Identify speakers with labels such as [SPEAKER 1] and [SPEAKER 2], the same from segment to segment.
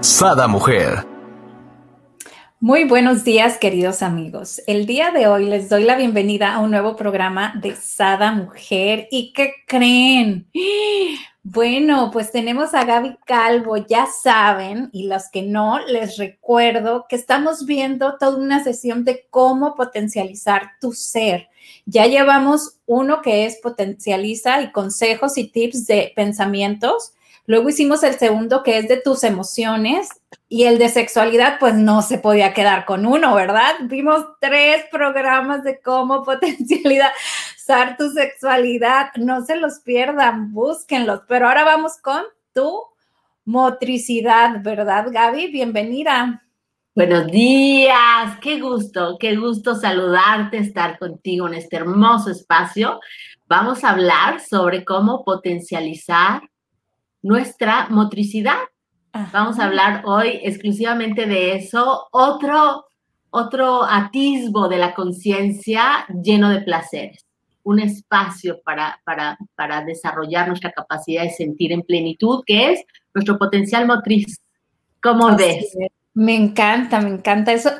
[SPEAKER 1] Sada Mujer.
[SPEAKER 2] Muy buenos días, queridos amigos. El día de hoy les doy la bienvenida a un nuevo programa de Sada Mujer. ¿Y qué creen? Bueno, pues tenemos a Gaby Calvo, ya saben, y los que no, les recuerdo que estamos viendo toda una sesión de cómo potencializar tu ser. Ya llevamos uno que es potencializa y consejos y tips de pensamientos Luego hicimos el segundo que es de tus emociones y el de sexualidad, pues no se podía quedar con uno, ¿verdad? Vimos tres programas de cómo potencializar tu sexualidad. No se los pierdan, búsquenlos. Pero ahora vamos con tu motricidad, ¿verdad, Gaby? Bienvenida.
[SPEAKER 3] Buenos días, qué gusto, qué gusto saludarte, estar contigo en este hermoso espacio. Vamos a hablar sobre cómo potencializar nuestra motricidad. Vamos a hablar hoy exclusivamente de eso. Otro, otro atisbo de la conciencia lleno de placeres. Un espacio para, para, para desarrollar nuestra capacidad de sentir en plenitud, que es nuestro potencial motriz. ¿Cómo ves?
[SPEAKER 2] Me encanta, me encanta eso.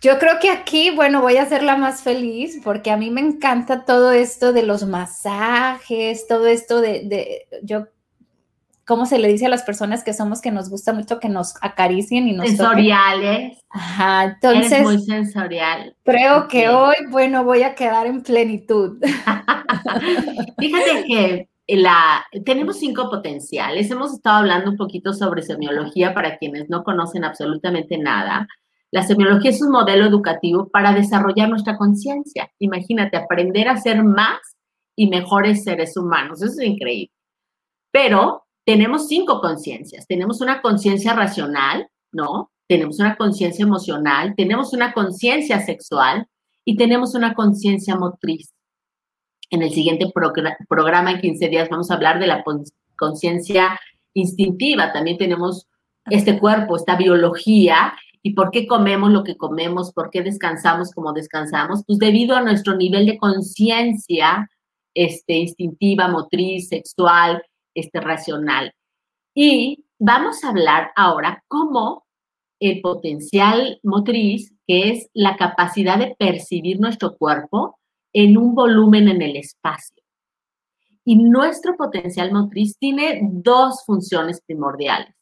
[SPEAKER 2] Yo creo que aquí, bueno, voy a ser la más feliz porque a mí me encanta todo esto de los masajes, todo esto de, de yo ¿cómo se le dice a las personas que somos que nos gusta mucho que nos acaricien y nos
[SPEAKER 3] Sensoriales.
[SPEAKER 2] Ajá, entonces. Eres
[SPEAKER 3] muy sensorial.
[SPEAKER 2] Creo que hoy, bueno, voy a quedar en plenitud.
[SPEAKER 3] Fíjate que la, tenemos cinco potenciales. Hemos estado hablando un poquito sobre semiología para quienes no conocen absolutamente nada. La semiología es un modelo educativo para desarrollar nuestra conciencia. Imagínate, aprender a ser más y mejores seres humanos. Eso es increíble. Pero tenemos cinco conciencias. Tenemos una conciencia racional, ¿no? Tenemos una conciencia emocional, tenemos una conciencia sexual y tenemos una conciencia motriz. En el siguiente programa, en 15 días, vamos a hablar de la conciencia instintiva. También tenemos este cuerpo, esta biología y por qué comemos lo que comemos, por qué descansamos como descansamos, pues debido a nuestro nivel de conciencia este, instintiva, motriz, sexual este, racional. Y vamos a hablar ahora cómo el potencial motriz, que es la capacidad de percibir nuestro cuerpo en un volumen en el espacio. Y nuestro potencial motriz tiene dos funciones primordiales.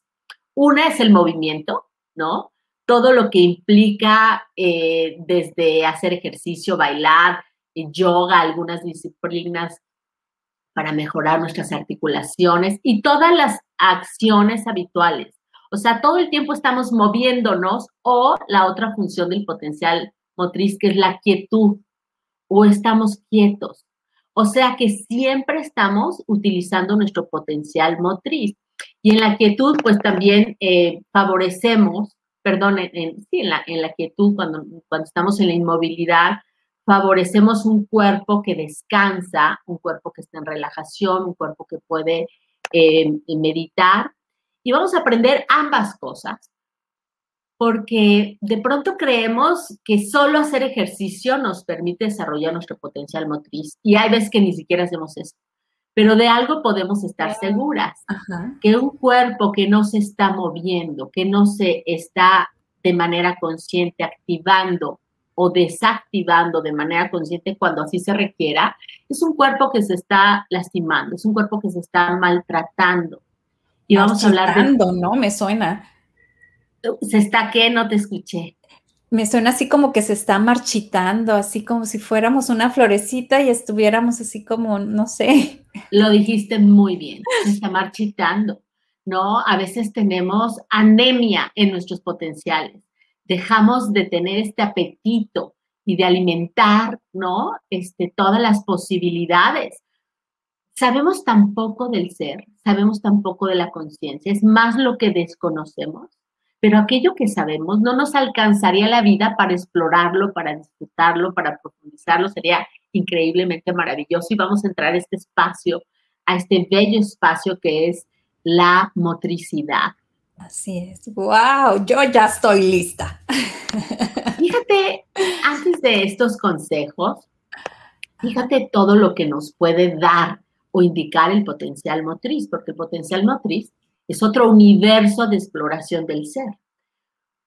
[SPEAKER 3] Una es el movimiento, ¿no? Todo lo que implica eh, desde hacer ejercicio, bailar, yoga, algunas disciplinas para mejorar nuestras articulaciones y todas las acciones habituales. O sea, todo el tiempo estamos moviéndonos o la otra función del potencial motriz que es la quietud o estamos quietos. O sea que siempre estamos utilizando nuestro potencial motriz. Y en la quietud, pues también eh, favorecemos, perdón, en, sí, la, en la quietud, cuando, cuando estamos en la inmovilidad, favorecemos un cuerpo que descansa, un cuerpo que está en relajación, un cuerpo que puede eh, meditar. Y vamos a aprender ambas cosas, porque de pronto creemos que solo hacer ejercicio nos permite desarrollar nuestro potencial motriz. Y hay veces que ni siquiera hacemos eso. Pero de algo podemos estar seguras, que un cuerpo que no se está moviendo, que no se está de manera consciente activando o desactivando de manera consciente cuando así se requiera, es un cuerpo que se está lastimando, es un cuerpo que se está maltratando.
[SPEAKER 2] Y vamos a hablar de... ¿no? Me suena.
[SPEAKER 3] ¿Se está qué? No te escuché.
[SPEAKER 2] Me suena así como que se está marchitando, así como si fuéramos una florecita y estuviéramos así como, no sé.
[SPEAKER 3] Lo dijiste muy bien, se está marchitando, ¿no? A veces tenemos anemia en nuestros potenciales dejamos de tener este apetito y de alimentar, ¿no? Este, todas las posibilidades. Sabemos tan poco del ser, sabemos tan poco de la conciencia, es más lo que desconocemos, pero aquello que sabemos no nos alcanzaría la vida para explorarlo, para disfrutarlo, para profundizarlo, sería increíblemente maravilloso y vamos a entrar a este espacio, a este bello espacio que es la motricidad.
[SPEAKER 2] Así es. ¡Wow! Yo ya estoy lista.
[SPEAKER 3] Fíjate, antes de estos consejos, fíjate todo lo que nos puede dar o indicar el potencial motriz, porque el potencial motriz es otro universo de exploración del ser.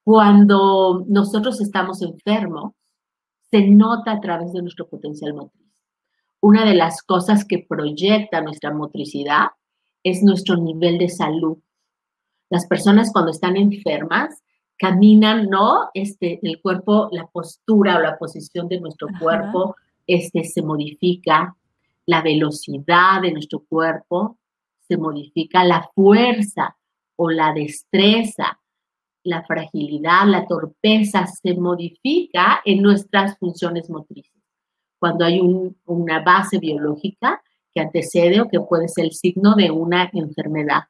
[SPEAKER 3] Cuando nosotros estamos enfermos, se nota a través de nuestro potencial motriz. Una de las cosas que proyecta nuestra motricidad es nuestro nivel de salud. Las personas cuando están enfermas caminan, ¿no? Este, el cuerpo, la postura o la posición de nuestro cuerpo este, se modifica, la velocidad de nuestro cuerpo se modifica, la fuerza o la destreza, la fragilidad, la torpeza se modifica en nuestras funciones motrices. Cuando hay una base biológica que antecede o que puede ser el signo de una enfermedad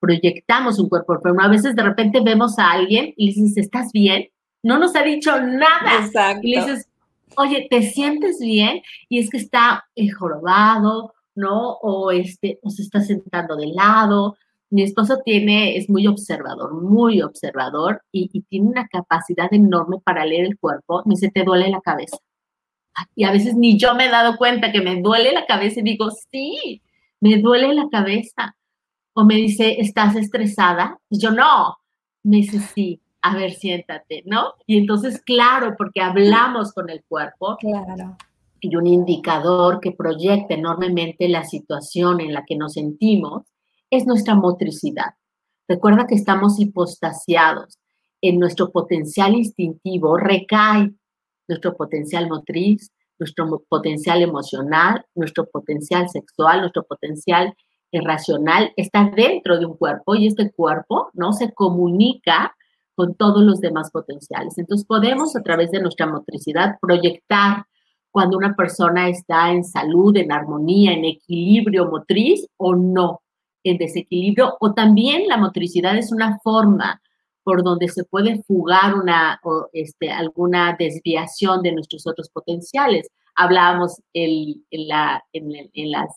[SPEAKER 3] proyectamos un cuerpo enfermo. A veces de repente vemos a alguien y le dices, ¿estás bien? No nos ha dicho nada.
[SPEAKER 2] Exacto.
[SPEAKER 3] Y le dices, oye, ¿te sientes bien? Y es que está eh, jorobado, ¿no? O, este, o se está sentando de lado. Mi esposo tiene, es muy observador, muy observador y, y tiene una capacidad enorme para leer el cuerpo. Me dice, ¿te duele la cabeza? Y a veces ni yo me he dado cuenta que me duele la cabeza y digo, sí, me duele la cabeza o me dice, ¿estás estresada? Y yo no. Me dice, sí, a ver, siéntate, ¿no? Y entonces, claro, porque hablamos con el cuerpo.
[SPEAKER 2] Claro.
[SPEAKER 3] Y un indicador que proyecta enormemente la situación en la que nos sentimos es nuestra motricidad. Recuerda que estamos hipostasiados. En nuestro potencial instintivo recae nuestro potencial motriz, nuestro potencial emocional, nuestro potencial sexual, nuestro potencial racional está dentro de un cuerpo y este cuerpo no se comunica con todos los demás potenciales. Entonces podemos a través de nuestra motricidad proyectar cuando una persona está en salud, en armonía, en equilibrio motriz o no, en desequilibrio. O también la motricidad es una forma por donde se puede fugar una, o este, alguna desviación de nuestros otros potenciales. Hablábamos en, la, en las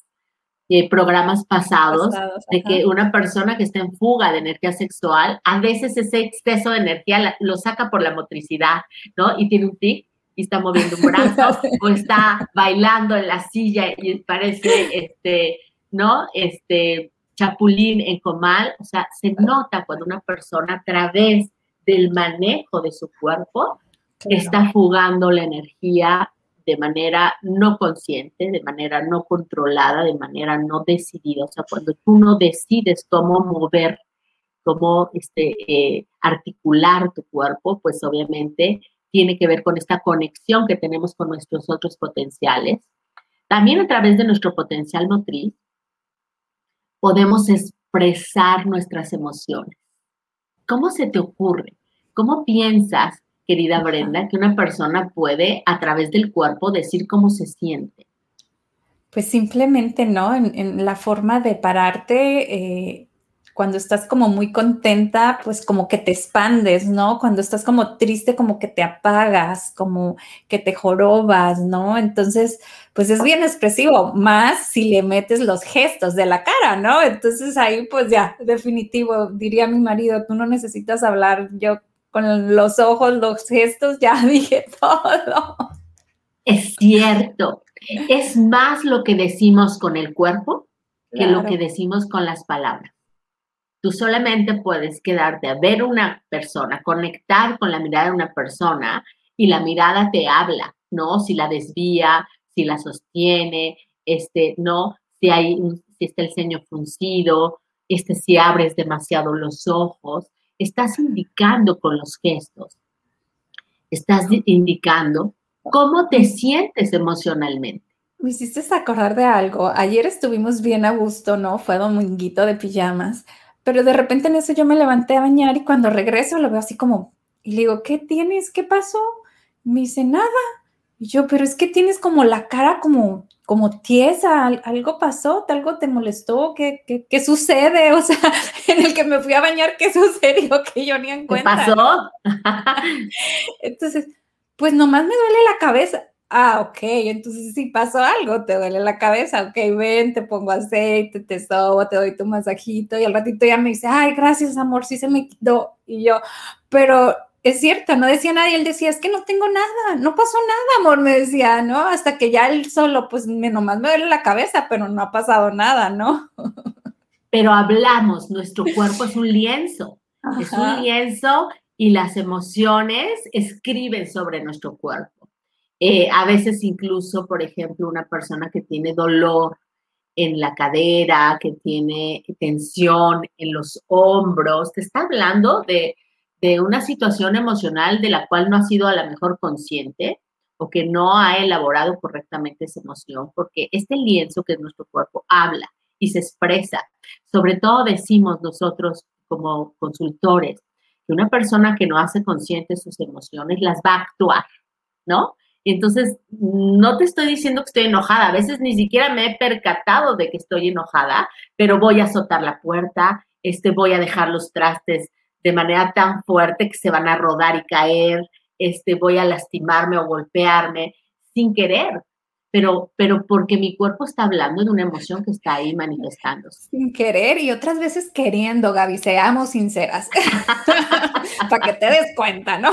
[SPEAKER 3] eh, programas pasados, de que una persona que está en fuga de energía sexual, a veces ese exceso de energía lo saca por la motricidad, ¿no? Y tiene un tic y está moviendo un brazo o está bailando en la silla y parece, este, ¿no? Este, chapulín en comal, o sea, se nota cuando una persona a través del manejo de su cuerpo está fugando la energía de manera no consciente, de manera no controlada, de manera no decidida. O sea, cuando tú no decides cómo mover, cómo este, eh, articular tu cuerpo, pues obviamente tiene que ver con esta conexión que tenemos con nuestros otros potenciales. También a través de nuestro potencial motriz podemos expresar nuestras emociones. ¿Cómo se te ocurre? ¿Cómo piensas querida Brenda, que una persona puede a través del cuerpo decir cómo se siente?
[SPEAKER 2] Pues simplemente, ¿no? En, la forma de pararte, eh, cuando estás como muy contenta, pues como que te expandes, ¿no? Cuando estás como triste, como que te apagas, como que te jorobas, ¿no? Entonces, pues es bien expresivo, más si le metes los gestos de la cara, ¿no? Entonces ahí, pues ya, definitivo, diría mi marido, tú no necesitas hablar, yo con los ojos, los gestos, ya dije todo.
[SPEAKER 3] Es cierto. Es más lo que decimos con el cuerpo que lo que decimos con las palabras. Tú solamente puedes quedarte a ver una persona, conectar con la mirada de una persona y la mirada te habla, ¿no? Si la desvía, si la sostiene, este, ¿no? Si hay, si está el ceño fruncido, este, si abres demasiado los ojos estás indicando con los gestos, estás indicando cómo te sientes emocionalmente.
[SPEAKER 2] Me hiciste acordar de algo. Ayer estuvimos bien a gusto, ¿no? Fue dominguito de pijamas, pero de repente en eso yo me levanté a bañar y cuando regreso lo veo así como, y le digo, ¿qué tienes? ¿Qué pasó? Me dice, nada. Y yo, pero es que tienes como la cara como como tiesa, algo pasó, algo te molestó, ¿qué, qué, sucede? O sea, en el que me fui a bañar, ¿qué sucedió? Que yo ni en cuenta.
[SPEAKER 3] ¿Qué pasó?
[SPEAKER 2] Entonces, pues nomás me duele la cabeza. Ah, ok, entonces si pasó algo, te duele la cabeza, ok, ven, te pongo aceite, te sobo, te doy tu masajito y al ratito ya me dice, ay, gracias amor, sí se me quitó. Y yo, pero es cierto, no decía nadie, él decía, es que no tengo nada, no pasó nada, amor, me decía, ¿no? Hasta que ya él solo, pues me, nomás me duele la cabeza, pero no ha pasado nada, ¿no?
[SPEAKER 3] Pero hablamos, nuestro cuerpo es un lienzo, es un lienzo y las emociones escriben sobre nuestro cuerpo. Eh, a veces incluso, por ejemplo, una persona que tiene dolor en la cadera, que tiene tensión en los hombros, te está hablando de de una situación emocional de la cual no ha sido a la mejor consciente o que no ha elaborado correctamente esa emoción, porque este lienzo que es nuestro cuerpo habla y se expresa. Sobre todo decimos nosotros como consultores que una persona que no hace consciente sus emociones las va a actuar, ¿no? Entonces, no te estoy diciendo que estoy enojada, a veces ni siquiera me he percatado de que estoy enojada, pero voy a azotar la puerta, este, voy a dejar los trastes de manera tan fuerte que se van a rodar y caer, este, voy a lastimarme o golpearme sin querer, pero, pero porque mi cuerpo está hablando de una emoción que está ahí manifestándose.
[SPEAKER 2] Sin querer y otras veces queriendo, Gaby, seamos sinceras, para que te des cuenta, ¿no?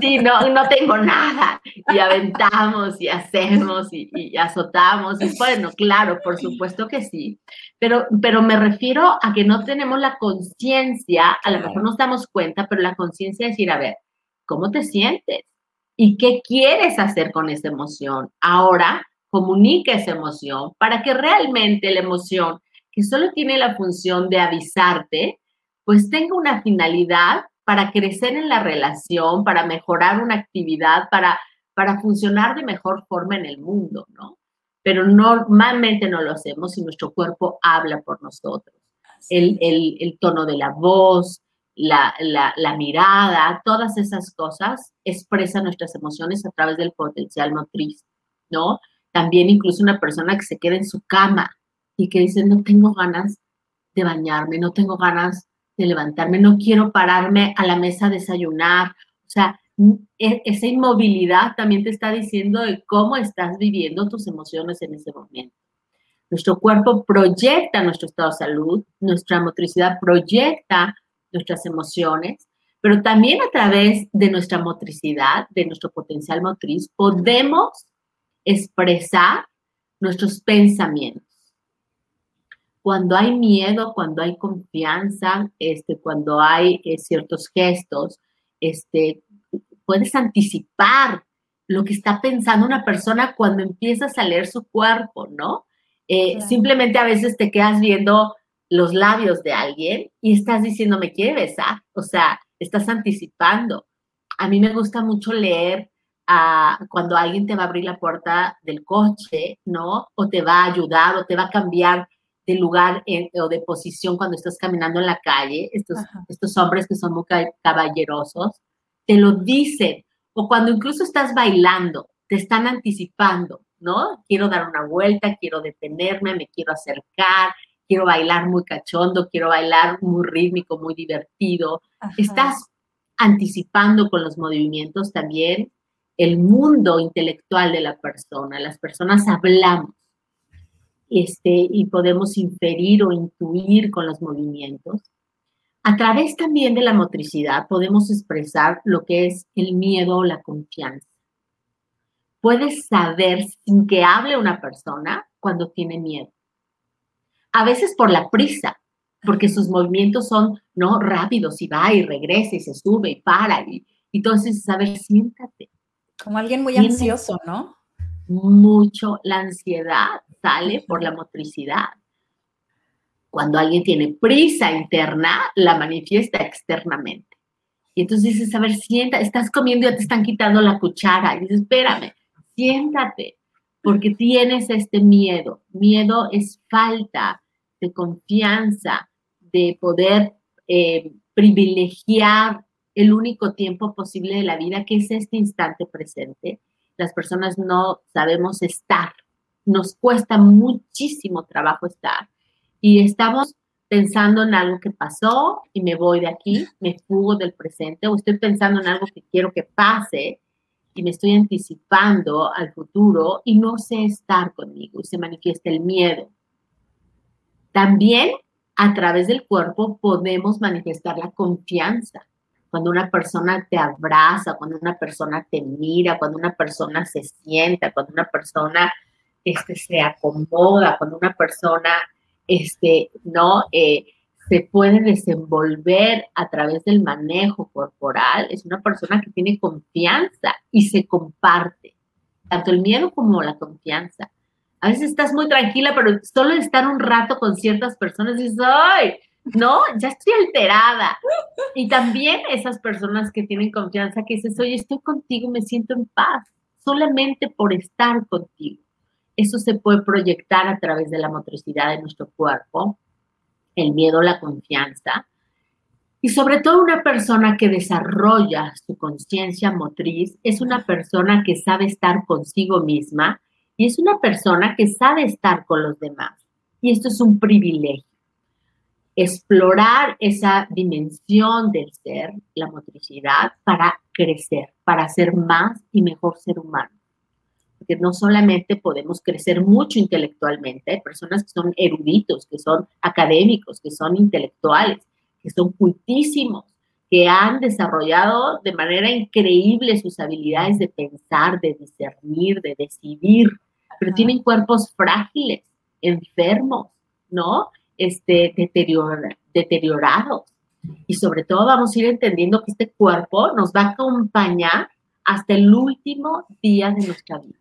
[SPEAKER 3] sí, no, no tengo nada y aventamos y hacemos y, y, azotamos. Y bueno, claro, por supuesto que sí, pero, pero me refiero a que no tenemos la conciencia, a lo mejor nos damos cuenta, pero la conciencia es decir, a ver, ¿cómo te sientes? ¿Y qué quieres hacer con esa emoción? Ahora, comunica esa emoción para que realmente la emoción, que solo tiene la función de avisarte, pues tenga una finalidad para crecer en la relación, para mejorar una actividad, para, para funcionar de mejor forma en el mundo, ¿no? Pero normalmente no lo hacemos y nuestro cuerpo habla por nosotros. El, el, el tono de la voz, la, mirada, todas esas cosas expresan nuestras emociones a través del potencial motriz, ¿no? También incluso una persona que se queda en su cama y que dice, no tengo ganas de bañarme, no tengo ganas de levantarme, no quiero pararme a la mesa a desayunar. O sea, e, esa inmovilidad también te está diciendo de cómo estás viviendo tus emociones en ese momento. Nuestro cuerpo proyecta nuestro estado de salud, nuestra motricidad proyecta nuestras emociones, pero también a través de nuestra motricidad, de nuestro potencial motriz, podemos expresar nuestros pensamientos. Cuando hay miedo, cuando hay confianza, este, cuando hay eh, ciertos gestos, este, puedes anticipar lo que está pensando una persona cuando empiezas a leer su cuerpo, ¿no? Eh, simplemente a veces te quedas viendo los labios de alguien y estás diciendo, me quiere besar, o sea, estás anticipando. A mí me gusta mucho leer ah, cuando alguien te va a abrir la puerta del coche, ¿no? O te va a ayudar o te va a cambiar de lugar o de posición cuando estás caminando en la calle. Estos, estos hombres que son muy caballerosos, te lo dicen. O cuando incluso estás bailando, te están anticipando, ¿no? Quiero dar una vuelta, quiero detenerme, me quiero acercar, quiero bailar muy cachondo, quiero bailar muy rítmico, muy divertido. Estás anticipando con los movimientos también el mundo intelectual de la persona. Las personas hablamos este, y podemos inferir o intuir con los movimientos. A través también de la motricidad podemos expresar lo que es el miedo o la confianza. Puedes saber sin que hable una persona cuando tiene miedo a veces por la prisa, porque sus movimientos son no rápidos y va y regresa y se sube y para y, entonces, a ver, siéntate.
[SPEAKER 2] Como alguien muy ansioso, ¿no?
[SPEAKER 3] Mucho la ansiedad sale por la motricidad. Cuando alguien tiene prisa interna, la manifiesta externamente. Y entonces dices, a ver, siéntate, estás comiendo y ya te están quitando la cuchara. Y dices, espérame, siéntate, porque tienes este miedo. Miedo es falta de confianza, de poder eh, privilegiar el único tiempo posible de la vida, que es este instante presente. Las personas no sabemos estar, nos cuesta muchísimo trabajo estar y estamos pensando en algo que pasó y me voy de aquí, me fugo del presente o estoy pensando en algo que quiero que pase y me estoy anticipando al futuro y no sé estar conmigo y se manifiesta el miedo. También a través del cuerpo podemos manifestar la confianza. Cuando una persona te abraza, cuando una persona te mira, cuando una persona se sienta, cuando una persona este, se acomoda, cuando una persona este, ¿no? Eh, se puede desenvolver a través del manejo corporal, es una persona que tiene confianza y se comparte, tanto el miedo como la confianza. A veces estás muy tranquila, pero solo estar un rato con ciertas personas dices, ¡ay! No, ya estoy alterada. Y también esas personas que tienen confianza, que dices, oye, estoy contigo, me siento en paz, solamente por estar contigo. Eso se puede proyectar a través de la motricidad de nuestro cuerpo, el miedo, la confianza. Y sobre todo una persona que desarrolla su conciencia motriz es una persona que sabe estar consigo misma y es una persona que sabe estar con los demás. Y esto es un privilegio. Explorar esa dimensión del ser, la motricidad, para crecer, para ser más y mejor ser humano. Porque no solamente podemos crecer mucho intelectualmente, hay personas que son eruditos, que son académicos, que son intelectuales, que son cultísimos, que han desarrollado de manera increíble sus habilidades de pensar, de discernir, de decidir, pero tienen cuerpos frágiles, enfermos, ¿no? Este, deteriorados. Y sobre todo vamos a ir entendiendo que este cuerpo nos va a acompañar hasta el último día de nuestra vida.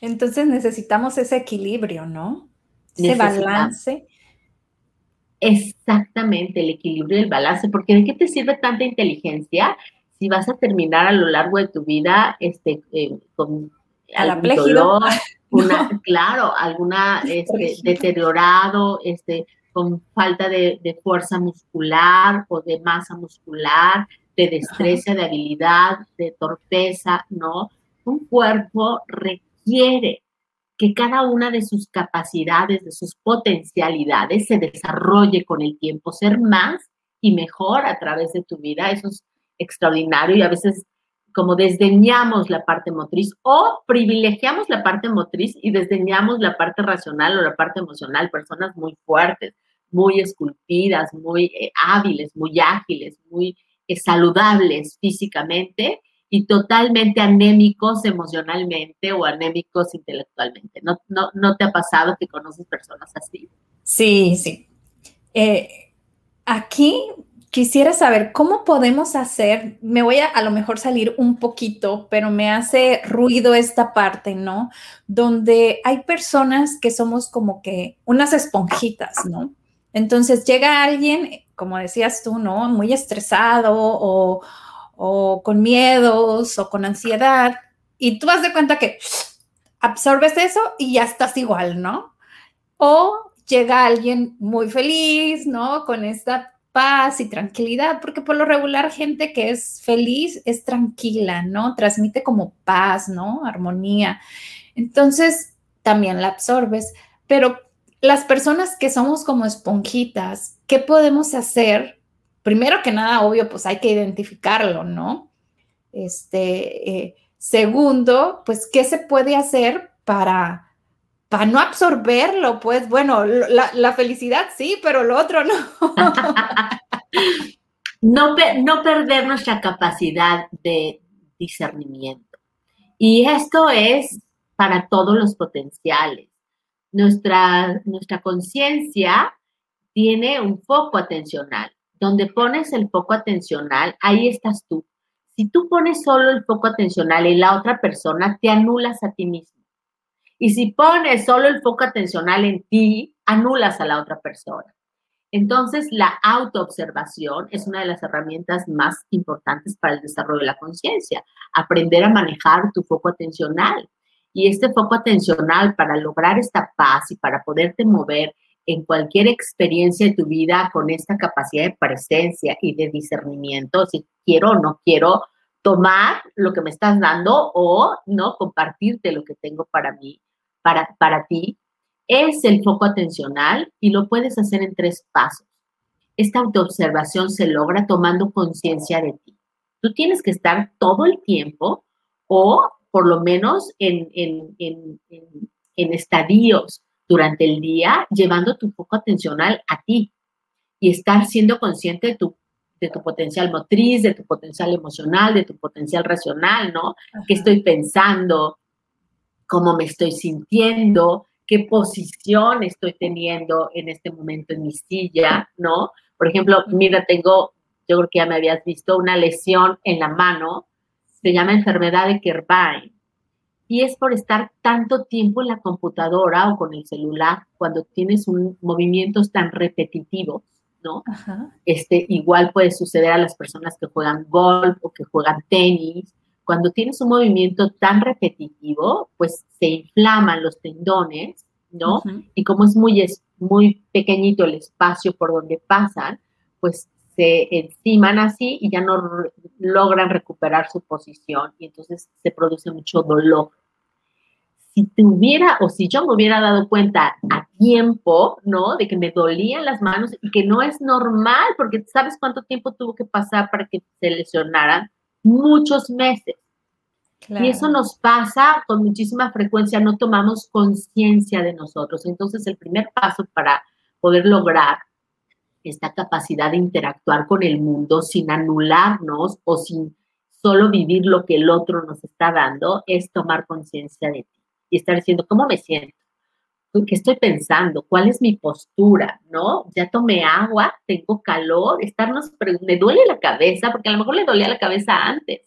[SPEAKER 2] Entonces necesitamos ese equilibrio, ¿no? Ese balance.
[SPEAKER 3] Exactamente, el equilibrio y el balance, porque ¿de qué te sirve tanta inteligencia si vas a terminar a lo largo de tu vida este, eh, con algún dolor, una, claro, alguna este, deteriorado, este, con falta de, fuerza muscular o de masa muscular, de destreza, de habilidad, de torpeza, ¿no? Un cuerpo requiere que cada una de sus capacidades, de sus potencialidades se desarrolle con el tiempo, ser más y mejor a través de tu vida. Eso es extraordinario y a veces como desdeñamos la parte motriz o privilegiamos la parte motriz y desdeñamos la parte racional o la parte emocional, personas muy fuertes, muy esculpidas, muy eh, hábiles, muy ágiles, muy eh, saludables físicamente y totalmente anémicos emocionalmente o anémicos intelectualmente. ¿No, no, no te ha pasado que conoces personas así?
[SPEAKER 2] Sí, sí. Eh, aquí quisiera saber cómo podemos hacer, me voy a a lo mejor salir un poquito, pero me hace ruido esta parte, ¿no? Donde hay personas que somos como que unas esponjitas, ¿no? Entonces llega alguien, como decías tú, ¿no? Muy estresado o, o con miedos o con ansiedad, y tú vas de cuenta que absorbes eso y ya estás igual, ¿no? O llega alguien muy feliz, ¿no? Con esta paz y tranquilidad, porque por lo regular gente que es feliz es tranquila, ¿no? Transmite como paz, ¿no? Armonía. Entonces, también la absorbes, pero las personas que somos como esponjitas, ¿qué podemos hacer? Primero que nada, obvio, pues hay que identificarlo, ¿no? Este, eh, segundo, pues, ¿qué se puede hacer para para no absorberlo, pues bueno, la, felicidad sí, pero lo otro no.
[SPEAKER 3] no. No perder nuestra capacidad de discernimiento. Y esto es para todos los potenciales. Nuestra, nuestra conciencia tiene un foco atencional. Donde pones el foco atencional, ahí estás tú. Si tú pones solo el foco atencional en la otra persona, te anulas a ti mismo. Y si pones solo el foco atencional en ti, anulas a la otra persona. Entonces, la autoobservación es una de las herramientas más importantes para el desarrollo de la conciencia. Aprender a manejar tu foco atencional. Y este foco atencional para lograr esta paz y para poderte mover en cualquier experiencia de tu vida con esta capacidad de presencia y de discernimiento, si quiero o no quiero tomar lo que me estás dando o no compartirte lo que tengo para mí para, para ti es el foco atencional y lo puedes hacer en tres pasos. Esta autoobservación se logra tomando conciencia de ti. Tú tienes que estar todo el tiempo o por lo menos en, en, en, en estadios durante el día, llevando tu foco atencional a ti y estar siendo consciente de tu, de tu potencial motriz, de tu potencial emocional, de tu potencial racional, ¿no? ¿Qué estoy pensando? ¿Cómo me estoy sintiendo? ¿Qué posición estoy teniendo en este momento en mi silla, ¿no? Por ejemplo, mira, tengo, yo creo que ya me habías visto, una lesión en la mano, se llama enfermedad de Kerbine y es por estar tanto tiempo en la computadora o con el celular cuando tienes un movimientos tan repetitivos, ¿no? Este, igual puede suceder a las personas que juegan golf o que juegan tenis. Cuando tienes un movimiento tan repetitivo, pues se inflaman los tendones, ¿no? Y como es muy, muy pequeñito el espacio por donde pasan, pues se enciman así y ya no logran recuperar su posición y entonces se produce mucho dolor. Si te hubiera o si yo me hubiera dado cuenta a tiempo, ¿no? De que me dolían las manos y que no es normal, porque ¿sabes cuánto tiempo tuvo que pasar para que se lesionaran? Muchos meses. Y eso nos pasa con muchísima frecuencia, no tomamos conciencia de nosotros. Entonces, el primer paso para poder lograr esta capacidad de interactuar con el mundo sin anularnos o sin solo vivir lo que el otro nos está dando, es tomar conciencia de ti y estar diciendo, ¿cómo me siento? ¿Qué estoy pensando? ¿Cuál es mi postura? ¿No? Ya tomé agua, tengo calor, estarnos, me duele la cabeza, porque a lo mejor le dolía la cabeza antes,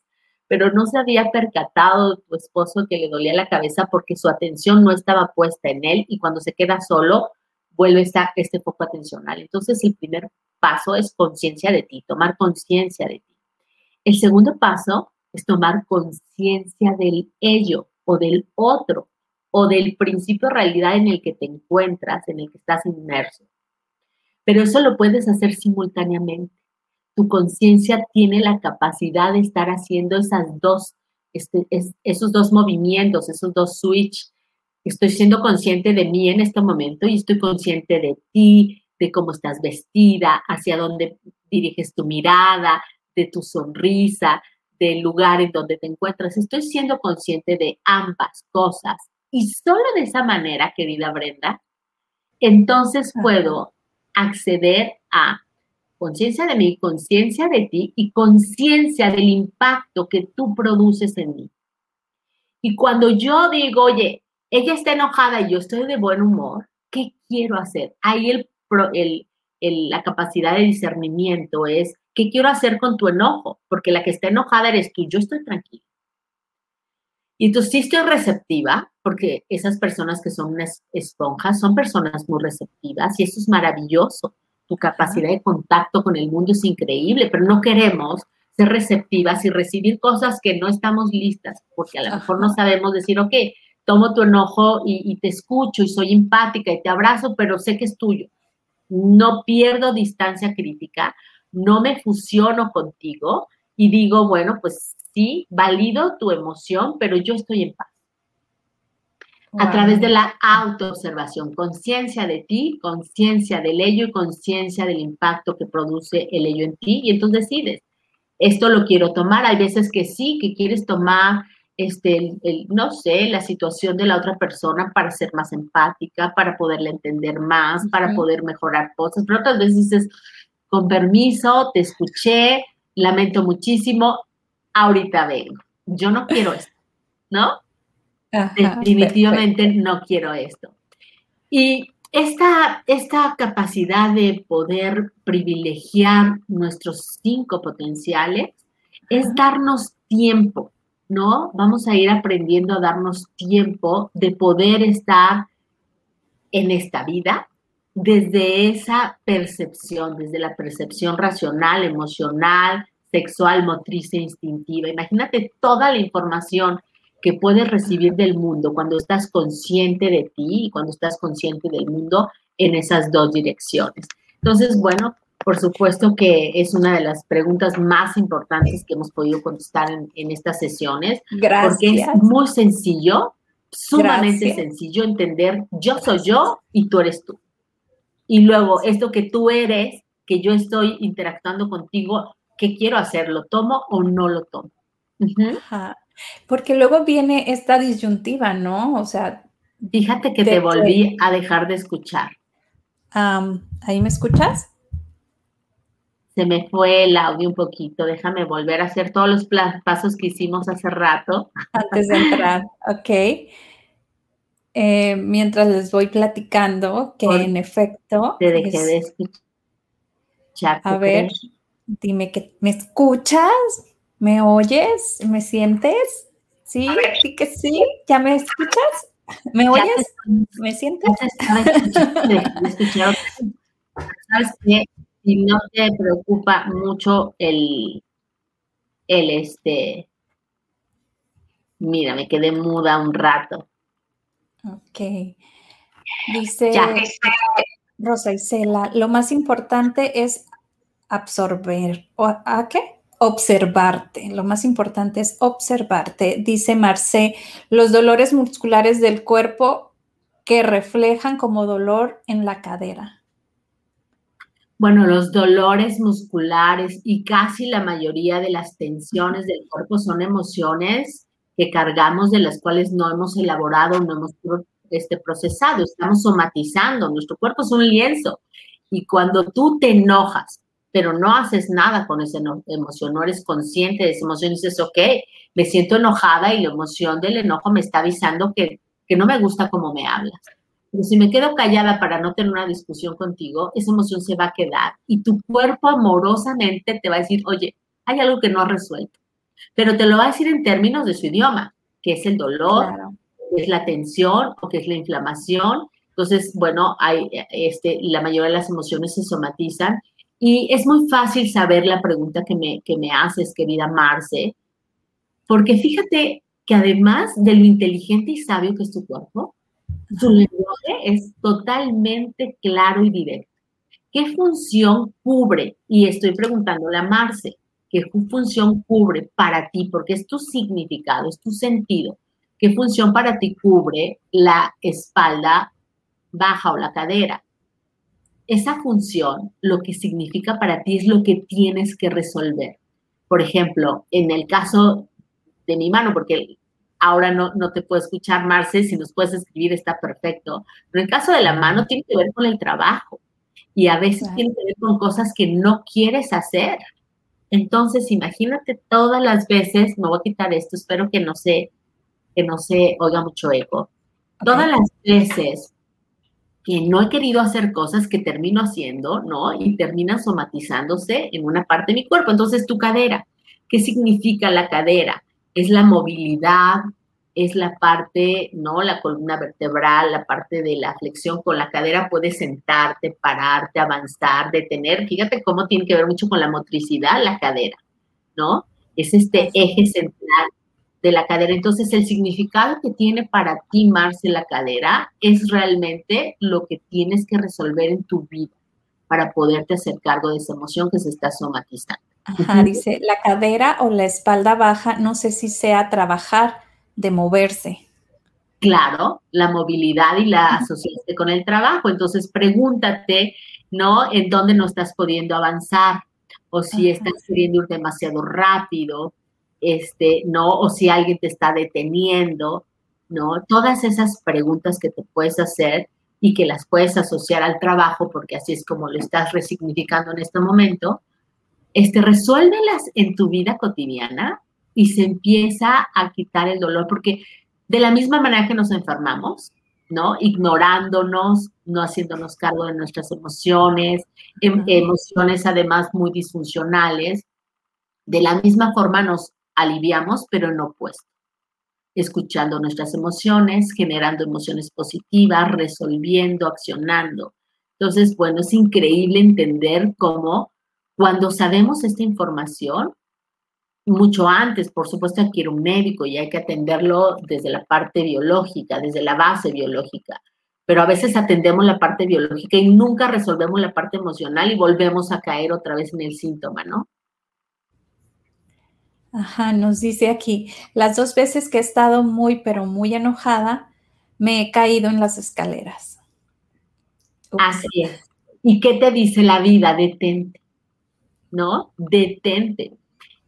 [SPEAKER 3] pero no se había percatado tu esposo que le dolía la cabeza porque su atención no estaba puesta en él y cuando se queda solo, vuelve a este foco atencional. Entonces, el primer paso es conciencia de ti, tomar conciencia de ti. El segundo paso es tomar conciencia del ello o del otro o del principio realidad en el que te encuentras, en el que estás inmerso. Pero eso lo puedes hacer simultáneamente. Tu conciencia tiene la capacidad de estar haciendo esas dos, este, esos dos movimientos, esos dos switch Estoy siendo consciente de mí en este momento y estoy consciente de ti, de cómo estás vestida, hacia dónde diriges tu mirada, de tu sonrisa, del lugar en donde te encuentras. Estoy siendo consciente de ambas cosas. Y solo de esa manera, querida Brenda, entonces puedo acceder a conciencia de mí, conciencia de ti y conciencia del impacto que tú produces en mí. Y cuando yo digo, oye, ella está enojada y yo estoy de buen humor, ¿qué quiero hacer? Ahí el, el, la capacidad de discernimiento es, ¿qué quiero hacer con tu enojo? Porque la que está enojada eres tú, yo estoy tranquila. Y tú sí estoy receptiva, porque esas personas que son unas esponjas son personas muy receptivas y eso es maravilloso. Tu capacidad de contacto con el mundo es increíble, pero no queremos ser receptivas y recibir cosas que no estamos listas, porque a lo mejor no sabemos decir, ok, tomo tu enojo y, te escucho y soy empática y te abrazo, pero sé que es tuyo. No pierdo distancia crítica, no me fusiono contigo y digo, bueno, pues sí, valido tu emoción, pero yo estoy en paz. A través de la autoobservación, conciencia de ti, conciencia del ello y conciencia del impacto que produce el ello en ti, y entonces decides, esto lo quiero tomar. Hay veces que sí, que quieres tomar este, el, no sé, la situación de la otra persona para ser más empática, para poderle entender más, para poder mejorar cosas. Pero otras veces dices, con permiso, te escuché, lamento muchísimo, ahorita vengo. Yo no quiero esto, ¿no? Definitivamente no quiero esto. Y esta, esta capacidad de poder privilegiar nuestros cinco potenciales es darnos tiempo ¿no? Vamos a ir aprendiendo a darnos tiempo de poder estar en esta vida desde esa percepción, desde la percepción racional, emocional, sexual, motriz e instintiva. Imagínate toda la información que puedes recibir del mundo cuando estás consciente de ti y cuando estás consciente del mundo en esas dos direcciones. Entonces, bueno, por supuesto que es una de las preguntas más importantes que hemos podido contestar en, estas sesiones.
[SPEAKER 2] Gracias.
[SPEAKER 3] Porque es muy sencillo, sumamente sencillo entender, yo soy yo y tú eres tú. Y luego, esto que tú eres, que yo estoy interactuando contigo, ¿qué quiero hacer? ¿Lo tomo o no lo tomo?
[SPEAKER 2] Porque luego viene esta disyuntiva, ¿no? O sea...
[SPEAKER 3] Fíjate que te volví a dejar de escuchar.
[SPEAKER 2] ¿Ahí me escuchas?
[SPEAKER 3] Se me fue el audio un poquito. Déjame volver a hacer todos los pasos que hicimos hace rato.
[SPEAKER 2] Antes de entrar, ok. Eh, mientras les voy platicando, que en efecto...
[SPEAKER 3] Te dejé de escuchar.
[SPEAKER 2] A ver, dime que me escuchas, me oyes, me sientes. Sí, sí que sí, ¿ya me escuchas? ¿Me oyes? ¿Me sientes?
[SPEAKER 3] ¿Sabes qué? Si no te preocupa mucho el, el este, mira, me quedé muda un rato.
[SPEAKER 2] Ok. Dice Rosa Isela, lo más importante es absorber. ¿A qué? Observarte. Lo más importante es observarte. Dice Marce, los dolores musculares del cuerpo que reflejan como dolor en la cadera.
[SPEAKER 3] Bueno, los dolores musculares y casi la mayoría de las tensiones del cuerpo son emociones que cargamos, de las cuales no hemos elaborado, no hemos este, procesado, estamos somatizando. Nuestro cuerpo es un lienzo. Y cuando tú te enojas, pero no haces nada con esa emoción, no eres consciente de esa emoción, dices, ok, me siento enojada y la emoción del enojo me está avisando que, que no me gusta cómo me hablas. Pero si me quedo callada para no tener una discusión contigo, esa emoción se va a quedar y tu cuerpo amorosamente te va a decir, oye, hay algo que no has resuelto pero te lo va a decir en términos de su idioma, que es el dolor, que es la tensión o que es la inflamación. Entonces, bueno, hay, este, la mayoría de las emociones se somatizan y es muy fácil saber la pregunta que me, que me haces, querida Marce, porque fíjate que además de lo inteligente y sabio que es tu cuerpo, su lenguaje es totalmente claro y directo. ¿Qué función cubre? Y estoy preguntándole a Marce, qué función cubre para ti, porque es tu significado, es tu sentido, qué función para ti cubre la espalda baja o la cadera. Esa función, lo que significa para ti es lo que tienes que resolver. Por ejemplo, en el caso de mi mano, porque ahora no, no te puedo escuchar, Marce, si nos puedes escribir está perfecto, pero en el caso de la mano tiene que ver con el trabajo y a veces tiene que ver con cosas que no quieres hacer entonces, imagínate todas las veces, me voy a quitar esto, espero que no se, que no se oiga mucho eco. Todas las veces que no he querido hacer cosas que termino haciendo, ¿no? Y terminan somatizándose en una parte de mi cuerpo. Entonces, tu cadera, ¿qué significa la cadera? Es la movilidad, es la parte, ¿no? La columna vertebral, la parte de la flexión con la cadera, puedes sentarte, pararte, avanzar, detener. Fíjate cómo tiene que ver mucho con la motricidad la cadera, ¿no? Es este eje central de la cadera. Entonces, el significado que tiene para ti, Marce, la cadera es realmente lo que tienes que resolver en tu vida para poderte hacer cargo de esa emoción que se está somatizando.
[SPEAKER 2] Ajá, dice, la cadera o la espalda baja, no sé si sea trabajar de moverse.
[SPEAKER 3] Claro, la movilidad y la asociación con el trabajo. Entonces, pregúntate, ¿no? En dónde no estás pudiendo avanzar o si estás queriendo ir demasiado rápido, este, ¿no? O si alguien te está deteniendo, ¿no? Todas esas preguntas que te puedes hacer y que las puedes asociar al trabajo, porque así es como lo estás resignificando en este momento, este, resuélvelas en tu vida cotidiana y se empieza a quitar el dolor, porque de la misma manera que nos enfermamos, ¿no? Ignorándonos, no haciéndonos cargo de nuestras emociones, em, emociones además muy disfuncionales, de la misma forma nos aliviamos, pero no opuesto. Escuchando nuestras emociones, generando emociones positivas, resolviendo, accionando. Entonces, bueno, es increíble entender cómo cuando sabemos esta información, mucho antes, por supuesto, hay que ir a un médico y hay que atenderlo desde la parte biológica, desde la base biológica. Pero a veces atendemos la parte biológica y nunca resolvemos la parte emocional y volvemos a caer otra vez en el síntoma, ¿no?
[SPEAKER 2] Ajá, nos dice aquí, las dos veces que he estado muy, pero muy enojada, me he caído en las escaleras.
[SPEAKER 3] Así es. ¿Y qué te dice la vida? Detente, ¿no? Detente.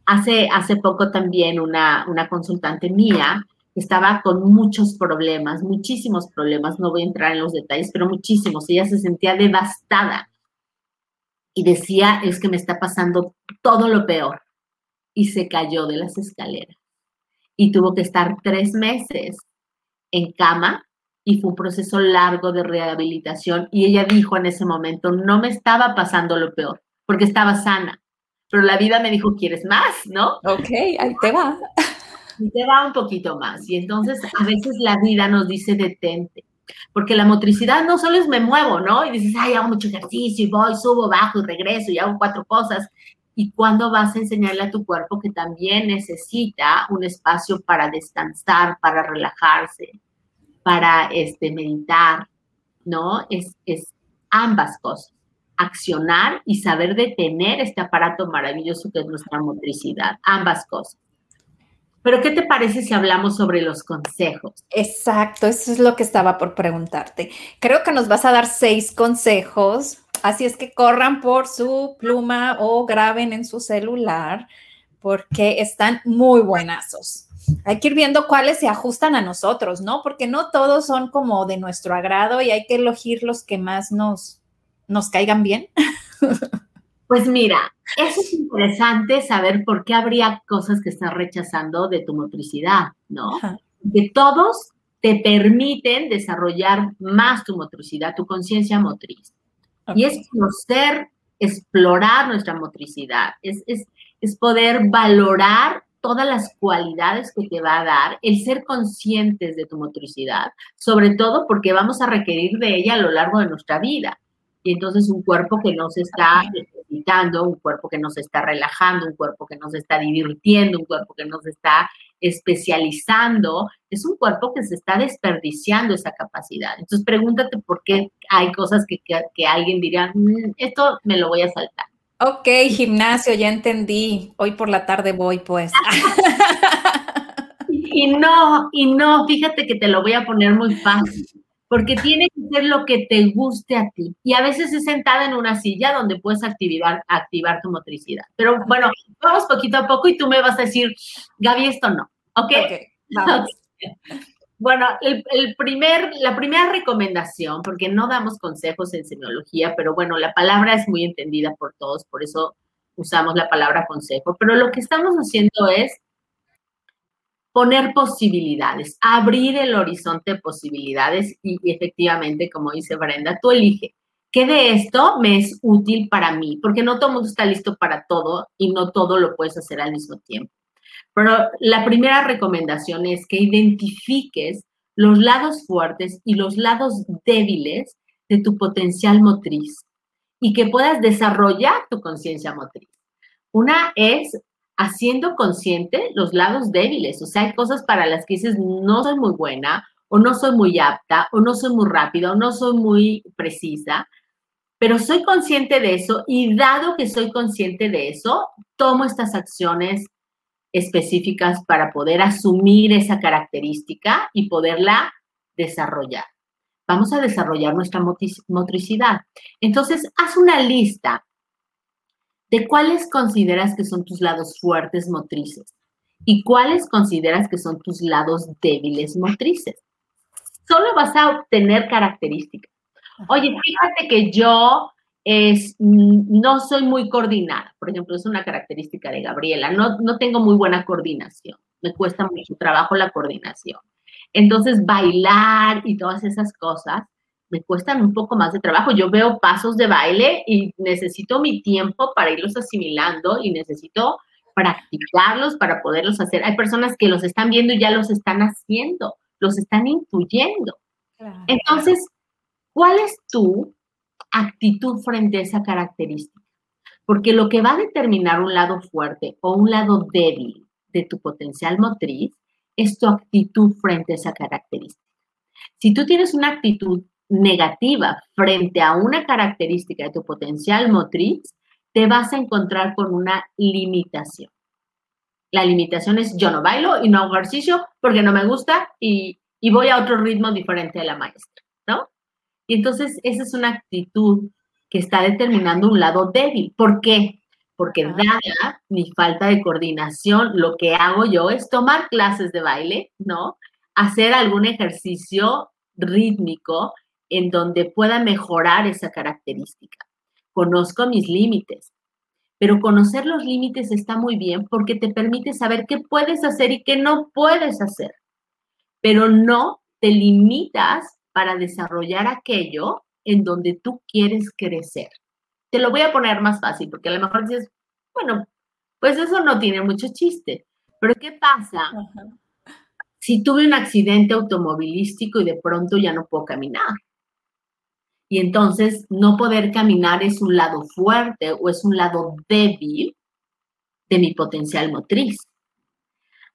[SPEAKER 3] Hace, hace poco también una, una consultante mía estaba con muchos problemas, muchísimos problemas, no voy a entrar en los detalles, pero muchísimos. Ella se sentía devastada y decía, es que me está pasando todo lo peor. Y se cayó de las escaleras y tuvo que estar tres meses en cama y fue un proceso largo de rehabilitación y ella dijo en ese momento, no me estaba pasando lo peor, porque estaba sana, pero la vida me dijo, ¿quieres más? ¿No?
[SPEAKER 2] Ok, ahí te va.
[SPEAKER 3] Y te va un poquito más. Y entonces a veces la vida nos dice, detente, porque la motricidad no solo es me muevo, ¿no? Y dices, ay, hago mucho ejercicio y voy, subo, bajo y regreso y hago cuatro cosas. ¿Y cuándo vas a enseñarle a tu cuerpo que también necesita un espacio para descansar, para relajarse, para este, meditar? ¿No? Es, es ambas cosas. Accionar y saber detener este aparato maravilloso que es nuestra motricidad. Ambas cosas. Pero, ¿qué te parece si hablamos sobre los consejos?
[SPEAKER 2] Exacto, eso es lo que estaba por preguntarte. Creo que nos vas a dar seis consejos, así es que corran por su pluma o graben en su celular porque están muy buenazos. Hay que ir viendo cuáles se ajustan a nosotros, ¿no? Porque no todos son como de nuestro agrado y hay que elegir los que más nos, nos caigan bien.
[SPEAKER 3] Pues mira, eso es interesante saber por qué habría cosas que estás rechazando de tu motricidad, ¿no? Que todos te permiten desarrollar más tu motricidad, tu conciencia motriz. Y es conocer, explorar nuestra motricidad, es, es, es poder valorar todas las cualidades que te va a dar el ser conscientes de tu motricidad, sobre todo porque vamos a requerir de ella a lo largo de nuestra vida. Y entonces un cuerpo que no se está necesitando, un cuerpo que no se está relajando, un cuerpo que no se está divirtiendo, un cuerpo que no se está especializando, es un cuerpo que se está desperdiciando esa capacidad. Entonces pregúntate por qué hay cosas que, que, alguien diría, mm, esto me lo voy a saltar.
[SPEAKER 2] Ok, gimnasio, ya entendí. Hoy por la tarde voy, pues.
[SPEAKER 3] y no, y no, fíjate que te lo voy a poner muy fácil porque tiene que ser lo que te guste a ti. Y a veces es sentada en una silla donde puedes activar, activar tu motricidad. Pero bueno, vamos poquito a poco y tú me vas a decir, Gaby, esto no. ¿Ok? Bueno, el, primer, la primera recomendación, porque no damos consejos en semiología, pero bueno, la palabra es muy entendida por todos, por eso usamos la palabra consejo, pero lo que estamos haciendo es poner posibilidades, abrir el horizonte de posibilidades y, efectivamente, como dice Brenda, tú elige qué de esto me es útil para mí, porque no todo el mundo está listo para todo y no todo lo puedes hacer al mismo tiempo. Pero la primera recomendación es que identifiques los lados fuertes y los lados débiles de tu potencial motriz y que puedas desarrollar tu conciencia motriz. Una es haciendo consciente los lados débiles. O sea, hay cosas para las que dices, no soy muy buena, o no soy muy apta, o no soy muy rápida, o no soy muy precisa, pero soy consciente de eso y dado que soy consciente de eso, tomo estas acciones específicas para poder asumir esa característica y poderla desarrollar. Vamos a desarrollar nuestra motricidad. Entonces, haz una lista de cuáles consideras que son tus lados fuertes motrices y cuáles consideras que son tus lados débiles motrices. Solo vas a obtener características. Oye, fíjate que yo es, no soy muy coordinada. Por ejemplo, es una característica de Gabriela. No, no tengo muy buena coordinación. Me cuesta mucho trabajo la coordinación. Entonces, bailar y todas esas cosas me cuestan un poco más de trabajo. Yo veo pasos de baile y necesito mi tiempo para irlos asimilando y necesito practicarlos para poderlos hacer. Hay personas que los están viendo y ya los están haciendo, los están intuyendo. Entonces, ¿cuál es tu actitud frente a esa característica? Porque lo que va a determinar un lado fuerte o un lado débil de tu potencial motriz es tu actitud frente a esa característica. Si tú tienes una actitud negativa frente a una característica de tu potencial motriz, te vas a encontrar con una limitación. La limitación es yo no bailo y no hago ejercicio porque no me gusta y, voy a otro ritmo diferente de la maestra, ¿no? Y entonces esa es una actitud que está determinando un lado débil. ¿Por qué? Porque dada mi falta de coordinación, lo que hago yo es tomar clases de baile, ¿no? Hacer algún ejercicio rítmico en donde pueda mejorar esa característica. Conozco mis límites, pero conocer los límites está muy bien porque te permite saber qué puedes hacer y qué no puedes hacer, pero no te limitas para desarrollar aquello en donde tú quieres crecer. Te lo voy a poner más fácil porque a lo mejor dices, bueno, pues eso no tiene mucho chiste, pero ¿qué pasa si tuve un accidente automovilístico y de pronto ya no puedo caminar? Y entonces no poder caminar es un lado fuerte o es un lado débil de mi potencial motriz.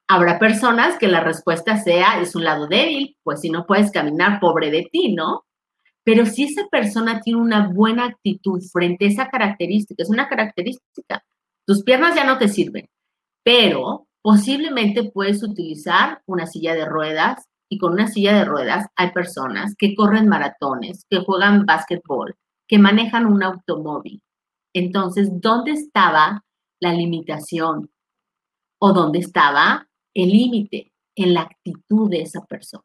[SPEAKER 3] Habrá personas que la respuesta sea, es un lado débil, pues si no puedes caminar, pobre de ti, ¿no? Pero si esa persona tiene una buena actitud frente a esa característica, es una característica, tus piernas ya no te sirven, pero posiblemente puedes utilizar una silla de ruedas, con una silla de ruedas hay personas que corren maratones, que juegan básquetbol, que manejan un automóvil. Entonces, ¿dónde estaba la limitación? ¿O dónde estaba el límite? En la actitud de esa persona.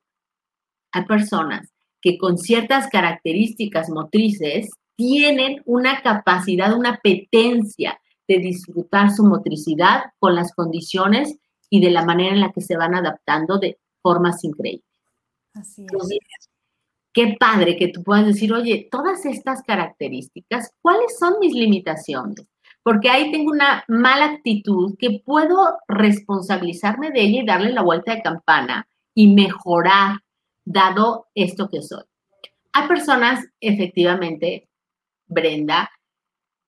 [SPEAKER 3] Hay personas que con ciertas características motrices tienen una capacidad, una apetencia de disfrutar su motricidad con las condiciones y de la manera en la que se van adaptando de formas increíbles. Así es. qué padre que tú puedas decir, oye, todas estas características, ¿cuáles son mis limitaciones? Porque ahí tengo una mala actitud que puedo responsabilizarme de ella y darle la vuelta de campana y mejorar dado esto que soy. Hay personas, efectivamente, Brenda,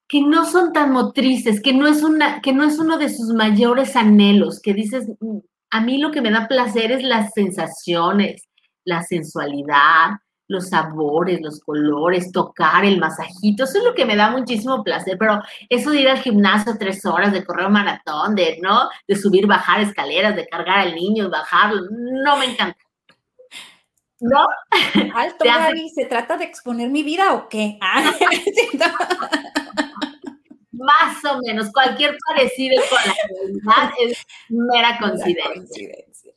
[SPEAKER 3] que no son tan motrices, que no es, una, que no es uno de sus mayores anhelos, que dices, mm, a mí lo que me da placer es las sensaciones, la sensualidad, los sabores, los colores, tocar el masajito, eso es lo que me da muchísimo placer, pero eso de ir al gimnasio tres horas, de correr un maratón, de, ¿no? De subir, bajar escaleras, de cargar al niño, bajarlo, no me encanta. ¿No?
[SPEAKER 2] Alto, Gaby, ¿se trata de exponer mi vida o qué? Ah,
[SPEAKER 3] más o menos, cualquier parecido con la realidad es mera coincidencia.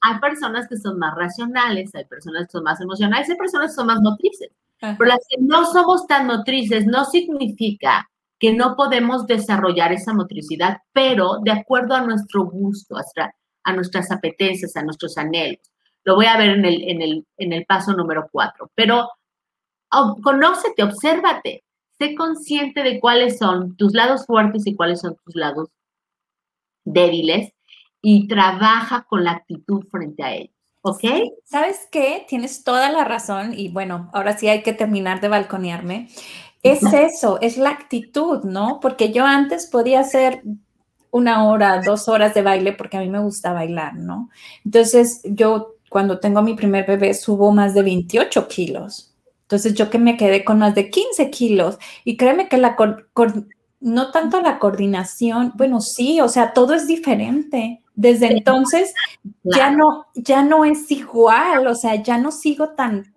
[SPEAKER 3] Hay personas que son más racionales, hay personas que son más emocionales, hay personas que son más motrices. Pero las que no somos tan motrices no significa que no podemos desarrollar esa motricidad, pero de acuerdo a nuestro gusto, a, nuestras apetencias, a nuestros anhelos. Lo voy a ver en el, en el, en el paso número cuatro. Pero oh, conócete, obsérvate, sé consciente de cuáles son tus lados fuertes y cuáles son tus lados débiles y trabaja con la actitud frente a ellos. ¿Ok?
[SPEAKER 2] ¿Sabes qué? Tienes toda la razón y bueno, ahora sí hay que terminar de balconearme. Es eso, es la actitud, ¿no? Porque yo antes podía hacer una hora, dos horas de baile porque a mí me gusta bailar, ¿no? Entonces yo cuando tengo a mi primer bebé subo más de 28 kilos. Entonces yo que me quedé con más de 15 kilos y créeme que la no tanto la coordinación, bueno, sí, o sea, todo es diferente. Desde entonces ya no, ya no es igual, o sea, ya no sigo tan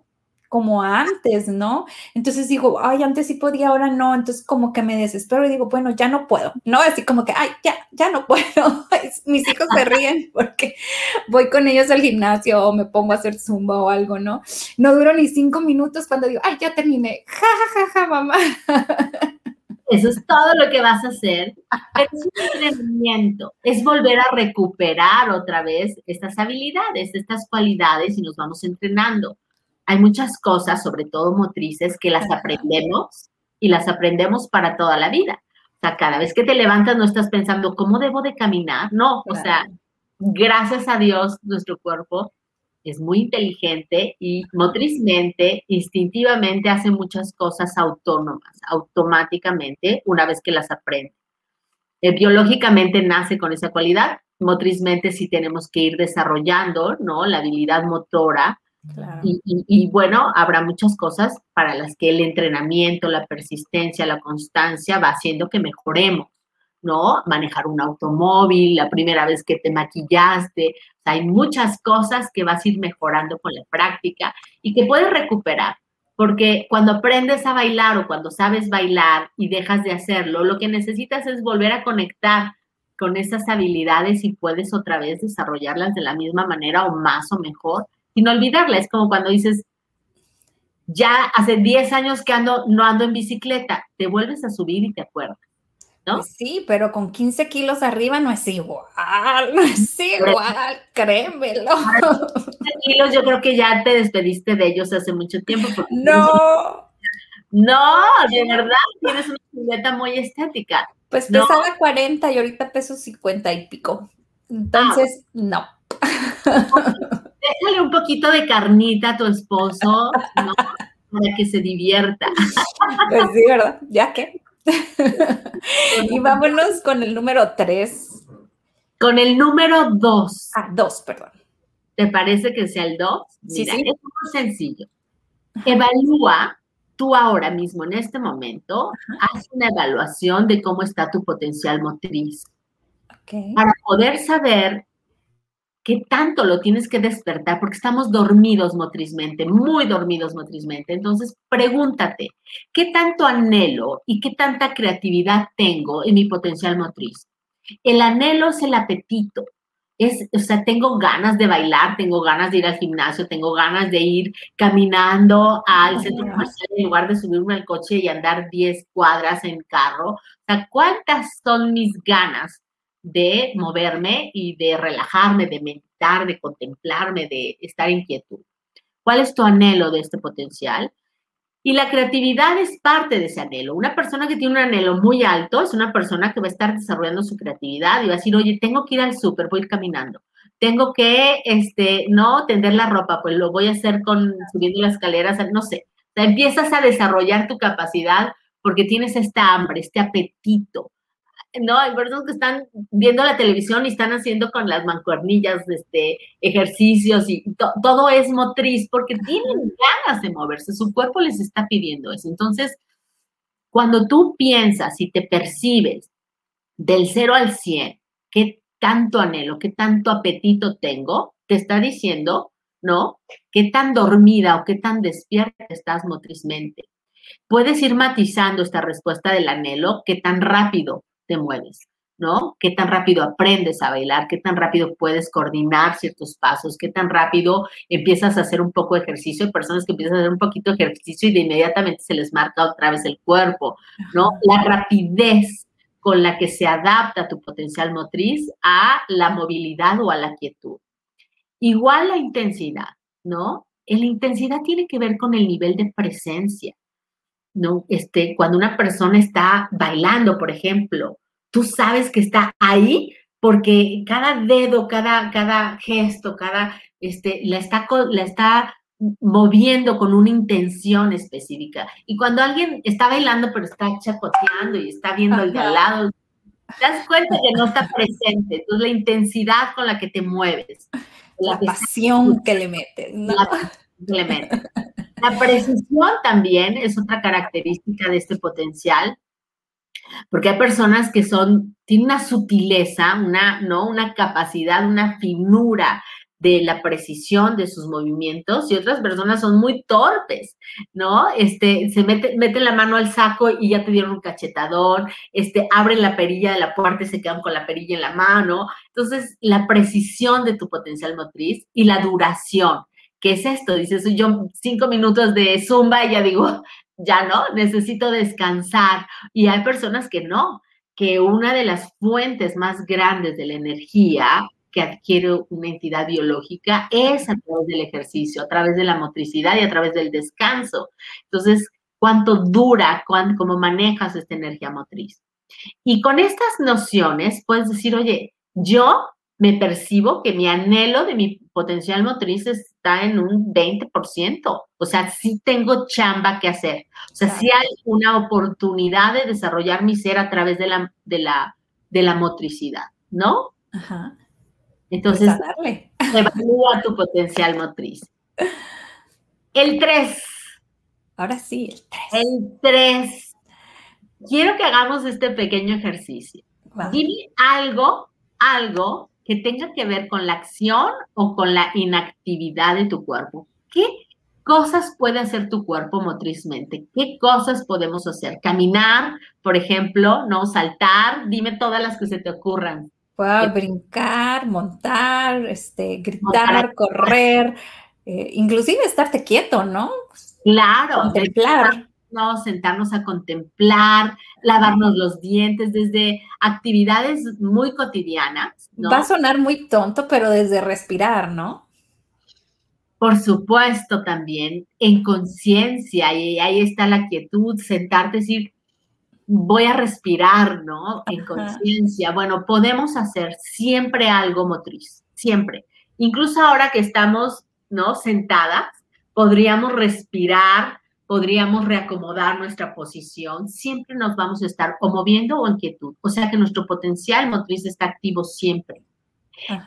[SPEAKER 2] como antes, ¿no? Entonces digo, ay, antes sí podía, ahora no, entonces como que me desespero y digo, bueno, ya no puedo, ¿no? Así como que, ay, ya, ya no puedo. Mis hijos se ríen porque voy con ellos al gimnasio o me pongo a hacer zumba o algo, ¿no? No duro ni cinco minutos cuando digo, ay, ya terminé, ja, ja, ja, ja, mamá.
[SPEAKER 3] Eso es todo lo que vas a hacer. Pero es un entrenamiento, es volver a recuperar otra vez estas habilidades, estas cualidades y nos vamos entrenando hay muchas cosas, sobre todo motrices, que las aprendemos y las aprendemos para toda la vida. O sea, cada vez que te levantas no estás pensando, ¿cómo debo de caminar? No, o sea, gracias a Dios, nuestro cuerpo es muy inteligente y motrizmente, instintivamente hace muchas cosas autónomas, automáticamente, una vez que las aprende. Eh, biológicamente nace con esa cualidad, motrizmente sí tenemos que ir desarrollando, ¿no? La habilidad motora y, bueno, habrá muchas cosas para las que el entrenamiento, la persistencia, la constancia va haciendo que mejoremos, ¿no? Manejar un automóvil, la primera vez que te maquillaste. hay muchas cosas que vas a ir mejorando con la práctica y que puedes recuperar. Porque cuando aprendes a bailar o cuando sabes bailar y dejas de hacerlo, lo que necesitas es volver a conectar con esas habilidades y puedes otra vez desarrollarlas de la misma manera o más o mejor, sin olvidarlas. Es como cuando dices, ya hace 10 años que ando, no ando en bicicleta, te vuelves a subir y te acuerdas. ¿No?
[SPEAKER 2] Sí, pero con 15 kilos arriba no es igual, no es igual, créemelo. 15
[SPEAKER 3] kilos yo creo que ya te despediste de ellos hace mucho tiempo.
[SPEAKER 2] No.
[SPEAKER 3] No, de verdad, tienes una silueta muy estética.
[SPEAKER 2] Pues pesaba 40 y ahorita peso 50 y pico. Entonces, no.
[SPEAKER 3] Déjale un poquito de carnita a tu esposo, ¿no? Para que se divierta.
[SPEAKER 2] Pues sí, ¿verdad? Ya que. y vámonos con el número 3.
[SPEAKER 3] Con el número 2.
[SPEAKER 2] Ah, 2, perdón.
[SPEAKER 3] ¿Te parece que sea el 2?
[SPEAKER 2] Sí, sí.
[SPEAKER 3] Es muy sencillo. Evalúa tú ahora mismo, en este momento, haz una evaluación de cómo está tu potencial motriz. Para poder saber qué tanto lo tienes que despertar, porque estamos dormidos motrizmente, muy dormidos motrizmente. Entonces, pregúntate, ¿qué tanto anhelo y qué tanta creatividad tengo en mi potencial motriz? El anhelo es el apetito, es, o sea, tengo ganas de bailar, tengo ganas de ir al gimnasio, tengo ganas de ir caminando al centro comercial en lugar de subirme al coche y andar 10 cuadras en carro. O sea, ¿cuántas son mis ganas de moverme y de relajarme, de meditar, de contemplarme, de estar en quietud? ¿Cuál es tu anhelo de este potencial? Y la creatividad es parte de ese anhelo. Una persona que tiene un anhelo muy alto es una persona que va a estar desarrollando su creatividad y va a decir, oye, tengo que ir al súper, voy caminando. Tengo que, este, no, tender la ropa, pues lo voy a hacer con, subiendo las escaleras, no sé. O sea, empiezas a desarrollar tu capacidad porque tienes esta hambre, este apetito no, hay personas que están viendo la televisión y están haciendo con las mancuernillas este, ejercicios y todo es motriz porque tienen ganas de moverse, su cuerpo les está pidiendo eso. Entonces, cuando tú piensas y te percibes del 0 al 100, qué tanto anhelo, qué tanto apetito tengo, te está diciendo, ¿no? ¿Qué tan dormida o qué tan despierta estás motrizmente? Puedes ir matizando esta respuesta del anhelo, qué tan rápido te mueves, ¿no? ¿Qué tan rápido aprendes a bailar? ¿Qué tan rápido puedes coordinar ciertos pasos? ¿Qué tan rápido empiezas a hacer un poco de ejercicio? Hay personas que empiezan a hacer un poquito de ejercicio y de inmediatamente se les marca otra vez el cuerpo, ¿no? La rapidez con la que se adapta tu potencial motriz a la movilidad o a la quietud. Igual la intensidad, ¿no? La intensidad tiene que ver con el nivel de presencia. ¿No? Este, cuando una persona está bailando, por ejemplo, tú sabes que está ahí porque cada dedo, cada, cada gesto, cada, este, la está, la está moviendo con una intención específica. Y cuando alguien está bailando pero está chacoteando y está viendo el de al lado, te das cuenta que no está presente. Entonces, la intensidad con la que te mueves.
[SPEAKER 2] La, pasión que le metes. ¿no?
[SPEAKER 3] que le metes. La precisión también es otra característica de este potencial, porque hay personas que son, tienen una sutileza, una, ¿no? una capacidad, una finura de la precisión de sus movimientos y otras personas son muy torpes, ¿no? Este, se mete, meten la mano al saco y ya te dieron un cachetadón, este, abren la perilla de la puerta y se quedan con la perilla en la mano. Entonces, la precisión de tu potencial motriz y la duración. ¿Qué es esto? Dices, yo cinco minutos de zumba y ya digo, ya no, necesito descansar. Y hay personas que no, que una de las fuentes más grandes de la energía que adquiere una entidad biológica es a través del ejercicio, a través de la motricidad y a través del descanso. Entonces, ¿cuánto dura, cuánto, cómo manejas esta energía motriz? Y con estas nociones puedes decir, oye, yo me percibo que mi anhelo de mi potencial motriz está en un 20%. O sea, sí tengo chamba que hacer. O sea, sí hay una oportunidad de desarrollar mi ser a través de la, de la, de la motricidad, ¿no? Ajá. Entonces, pues evalúa tu potencial motriz. El 3.
[SPEAKER 2] Ahora sí,
[SPEAKER 3] el 3. El 3. Quiero que hagamos este pequeño ejercicio. Dime algo, algo que tenga que ver con la acción o con la inactividad de tu cuerpo. ¿Qué cosas puede hacer tu cuerpo motrizmente? ¿Qué cosas podemos hacer? Caminar, por ejemplo, ¿no? Saltar, dime todas las que se te ocurran.
[SPEAKER 2] Puedo brincar, montar, este, gritar, correr, eh, inclusive estarte quieto, ¿no?
[SPEAKER 3] Claro.
[SPEAKER 2] Contemplar.
[SPEAKER 3] Sentarnos a contemplar, lavarnos los dientes, desde actividades muy cotidianas.
[SPEAKER 2] Va a sonar muy tonto, pero desde respirar, ¿no?
[SPEAKER 3] Por supuesto, también en conciencia, y ahí está la quietud, sentarte y decir, voy a respirar, ¿no? En conciencia. Bueno, podemos hacer siempre algo motriz, siempre. Incluso ahora que estamos, ¿no? Sentadas, podríamos respirar, podríamos reacomodar nuestra posición, siempre nos vamos a estar o moviendo o en quietud. O sea que nuestro potencial motriz está activo siempre.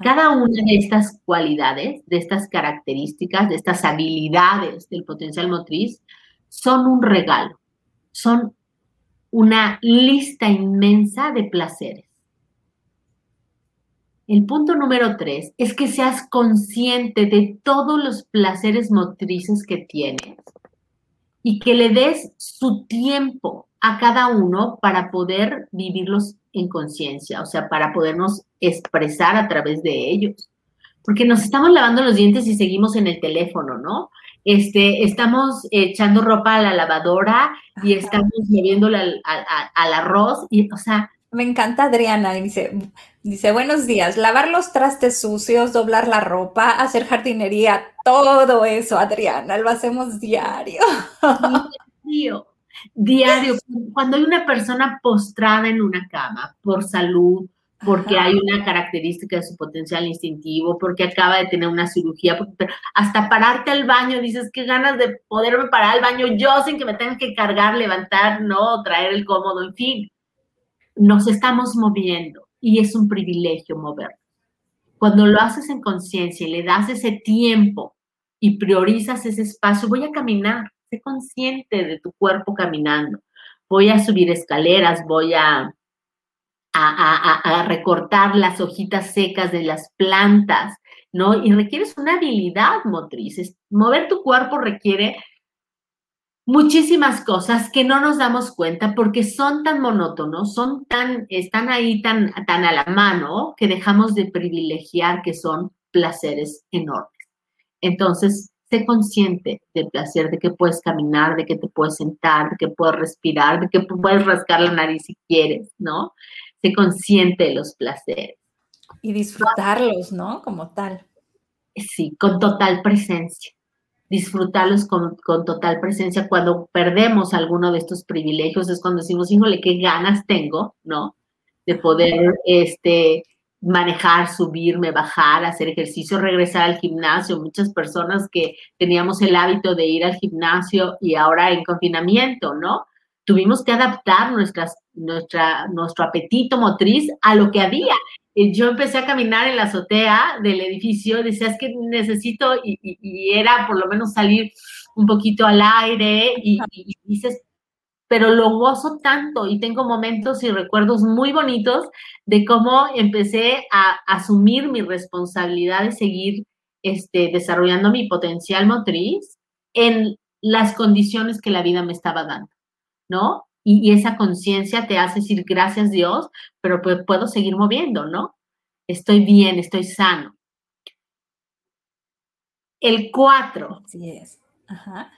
[SPEAKER 3] Cada una de estas cualidades, de estas características, de estas habilidades del potencial motriz, son un regalo, son una lista inmensa de placeres. El punto número tres es que seas consciente de todos los placeres motrices que tienes y que le des su tiempo a cada uno para poder vivirlos en conciencia, o sea, para podernos expresar a través de ellos. Porque nos estamos lavando los dientes y seguimos en el teléfono, ¿no? Este, estamos echando ropa a la lavadora y estamos moviéndola al, al, arroz y, o sea...
[SPEAKER 2] Me encanta Adriana, dice, dice, buenos días, lavar los trastes sucios, doblar la ropa, hacer jardinería, todo eso, Adriana, lo hacemos diario.
[SPEAKER 3] Diario, diario. Cuando hay una persona postrada en una cama por salud, porque hay una característica de su potencial instintivo, porque acaba de tener una cirugía, hasta pararte al baño, dices, qué ganas de poderme parar al baño yo sin que me tengan que cargar, levantar, no, traer el cómodo, en fin. Nos estamos moviendo y es un privilegio movernos. Cuando lo haces en conciencia y le das ese tiempo y priorizas ese espacio, voy a caminar, sé consciente de tu cuerpo caminando, voy a subir escaleras, voy a a, recortar las hojitas secas de las plantas, ¿no? Y requieres una habilidad motriz. mover tu cuerpo requiere muchísimas cosas que no nos damos cuenta porque son tan monótonos, son tan, están ahí tan, tan a la mano que dejamos de privilegiar que son placeres enormes. Entonces, sé consciente del placer, de que puedes caminar, de que te puedes sentar, de que puedes respirar, de que puedes rascar la nariz si quieres, ¿no? Sé consciente de los placeres.
[SPEAKER 2] Y disfrutarlos, ¿no? Como tal.
[SPEAKER 3] Sí, con total presencia. Disfrutarlos con, total presencia. Cuando perdemos alguno de estos privilegios es cuando decimos, híjole, qué ganas tengo, ¿no? De poder este, manejar, subirme, bajar, hacer ejercicio, regresar al gimnasio. Muchas personas que teníamos el hábito de ir al gimnasio y ahora en confinamiento, ¿no? tuvimos que adaptar nuestra, nuestro apetito motriz a lo que había. Yo empecé a caminar en la azotea del edificio, decía, es que necesito, y, era por lo menos salir un poquito al aire, y, dices, pero lo gozo tanto y tengo momentos y recuerdos muy bonitos de cómo empecé a asumir mi responsabilidad de seguir este, desarrollando mi potencial motriz en las condiciones que la vida me estaba dando. ¿no? Y, esa conciencia te hace decir gracias Dios, pero pues puedo seguir moviendo, ¿no? Estoy bien, estoy sano. El cuatro.
[SPEAKER 2] Así es. Ajá.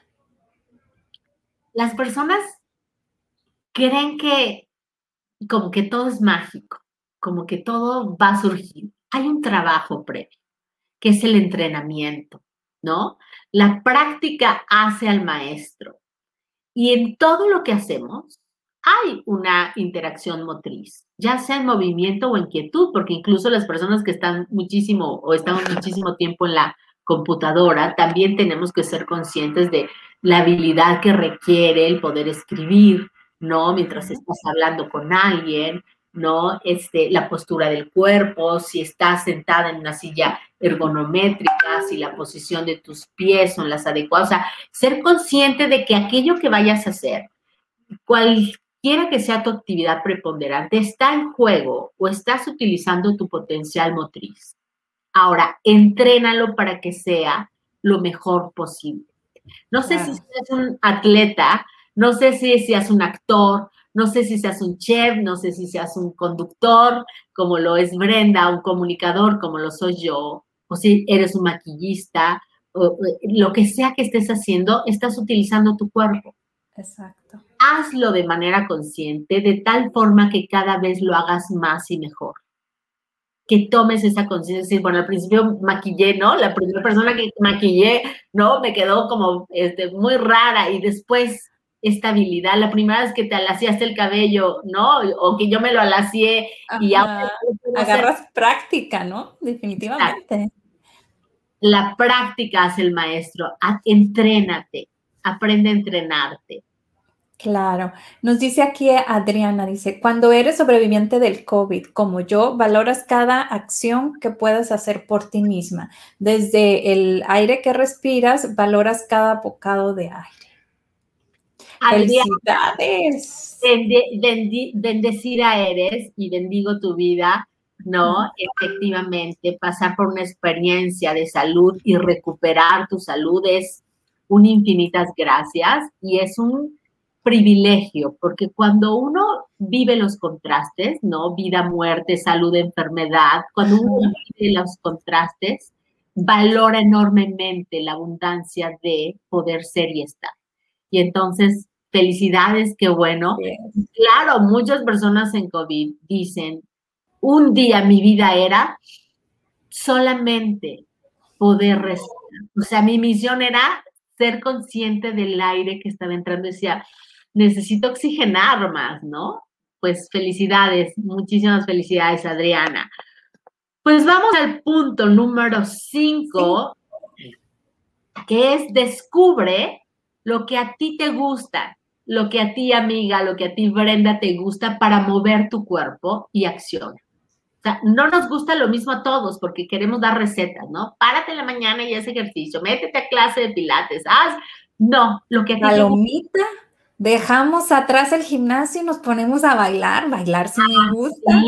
[SPEAKER 3] Las personas creen que como que todo es mágico, como que todo va a surgir. Hay un trabajo previo, que es el entrenamiento, ¿no? La práctica hace al maestro. Y en todo lo que hacemos hay una interacción motriz, ya sea en movimiento o en quietud, porque incluso las personas que están muchísimo o están muchísimo tiempo en la computadora, también tenemos que ser conscientes de la habilidad que requiere el poder escribir, ¿no? Mientras estás hablando con alguien, ¿no? Este, la postura del cuerpo, si estás sentada en una silla ergonométrica, si la posición de tus pies son las adecuadas, o sea, ser consciente de que aquello que vayas a hacer, cualquier quiera que sea tu actividad preponderante, está en juego o estás utilizando tu potencial motriz. Ahora, entrénalo para que sea lo mejor posible. No sé si seas un atleta, no sé si seas un actor, no sé si seas un chef, no sé si seas un conductor, como lo es Brenda, un comunicador, como lo soy yo, o si eres un maquillista, o, lo que sea que estés haciendo, estás utilizando tu cuerpo.
[SPEAKER 2] Exacto.
[SPEAKER 3] Hazlo de manera consciente, de tal forma que cada vez lo hagas más y mejor. Que tomes esa conciencia. Bueno, al principio maquillé, ¿no? La primera persona que maquillé, ¿no? Me quedó como este, muy rara y después estabilidad. La primera vez que te alaciaste el cabello, ¿no? O que yo me lo alacié y ahora...
[SPEAKER 2] Agarras práctica, ¿no? Definitivamente.
[SPEAKER 3] La práctica hace el maestro. Entrénate, aprende a entrenarte.
[SPEAKER 2] Claro. Nos dice aquí Adriana, dice, cuando eres sobreviviente del COVID, como yo, valoras cada acción que puedas hacer por ti misma. Desde el aire que respiras, valoras cada bocado de aire.
[SPEAKER 3] Felicidades. bendecida eres y bendigo tu vida, ¿no? Efectivamente, pasar por una experiencia de salud y recuperar tu salud es un infinitas gracias y es un privilegio, porque cuando uno vive los contrastes, ¿no? Vida, muerte, salud, enfermedad, cuando uno vive los contrastes, valora enormemente la abundancia de poder ser y estar. Y entonces, felicidades, qué bueno. Claro, muchas personas en COVID dicen, un día mi vida era solamente poder respirar. O sea, mi misión era ser consciente del aire que estaba entrando. Decía, necesito oxigenar más, ¿no? Pues felicidades, muchísimas felicidades, Adriana. Pues vamos al punto número cinco, que es descubre lo que a ti te gusta, lo que a ti, amiga, lo que a ti, Brenda, te gusta para mover tu cuerpo y acción. O sea, no nos gusta lo mismo a todos porque queremos dar recetas, ¿no? Párate en la mañana y haz ejercicio, métete a clase de pilates, haz. No, lo que a ti
[SPEAKER 2] Palomita, dejamos atrás el gimnasio y nos ponemos a bailar, bailar si me gusta.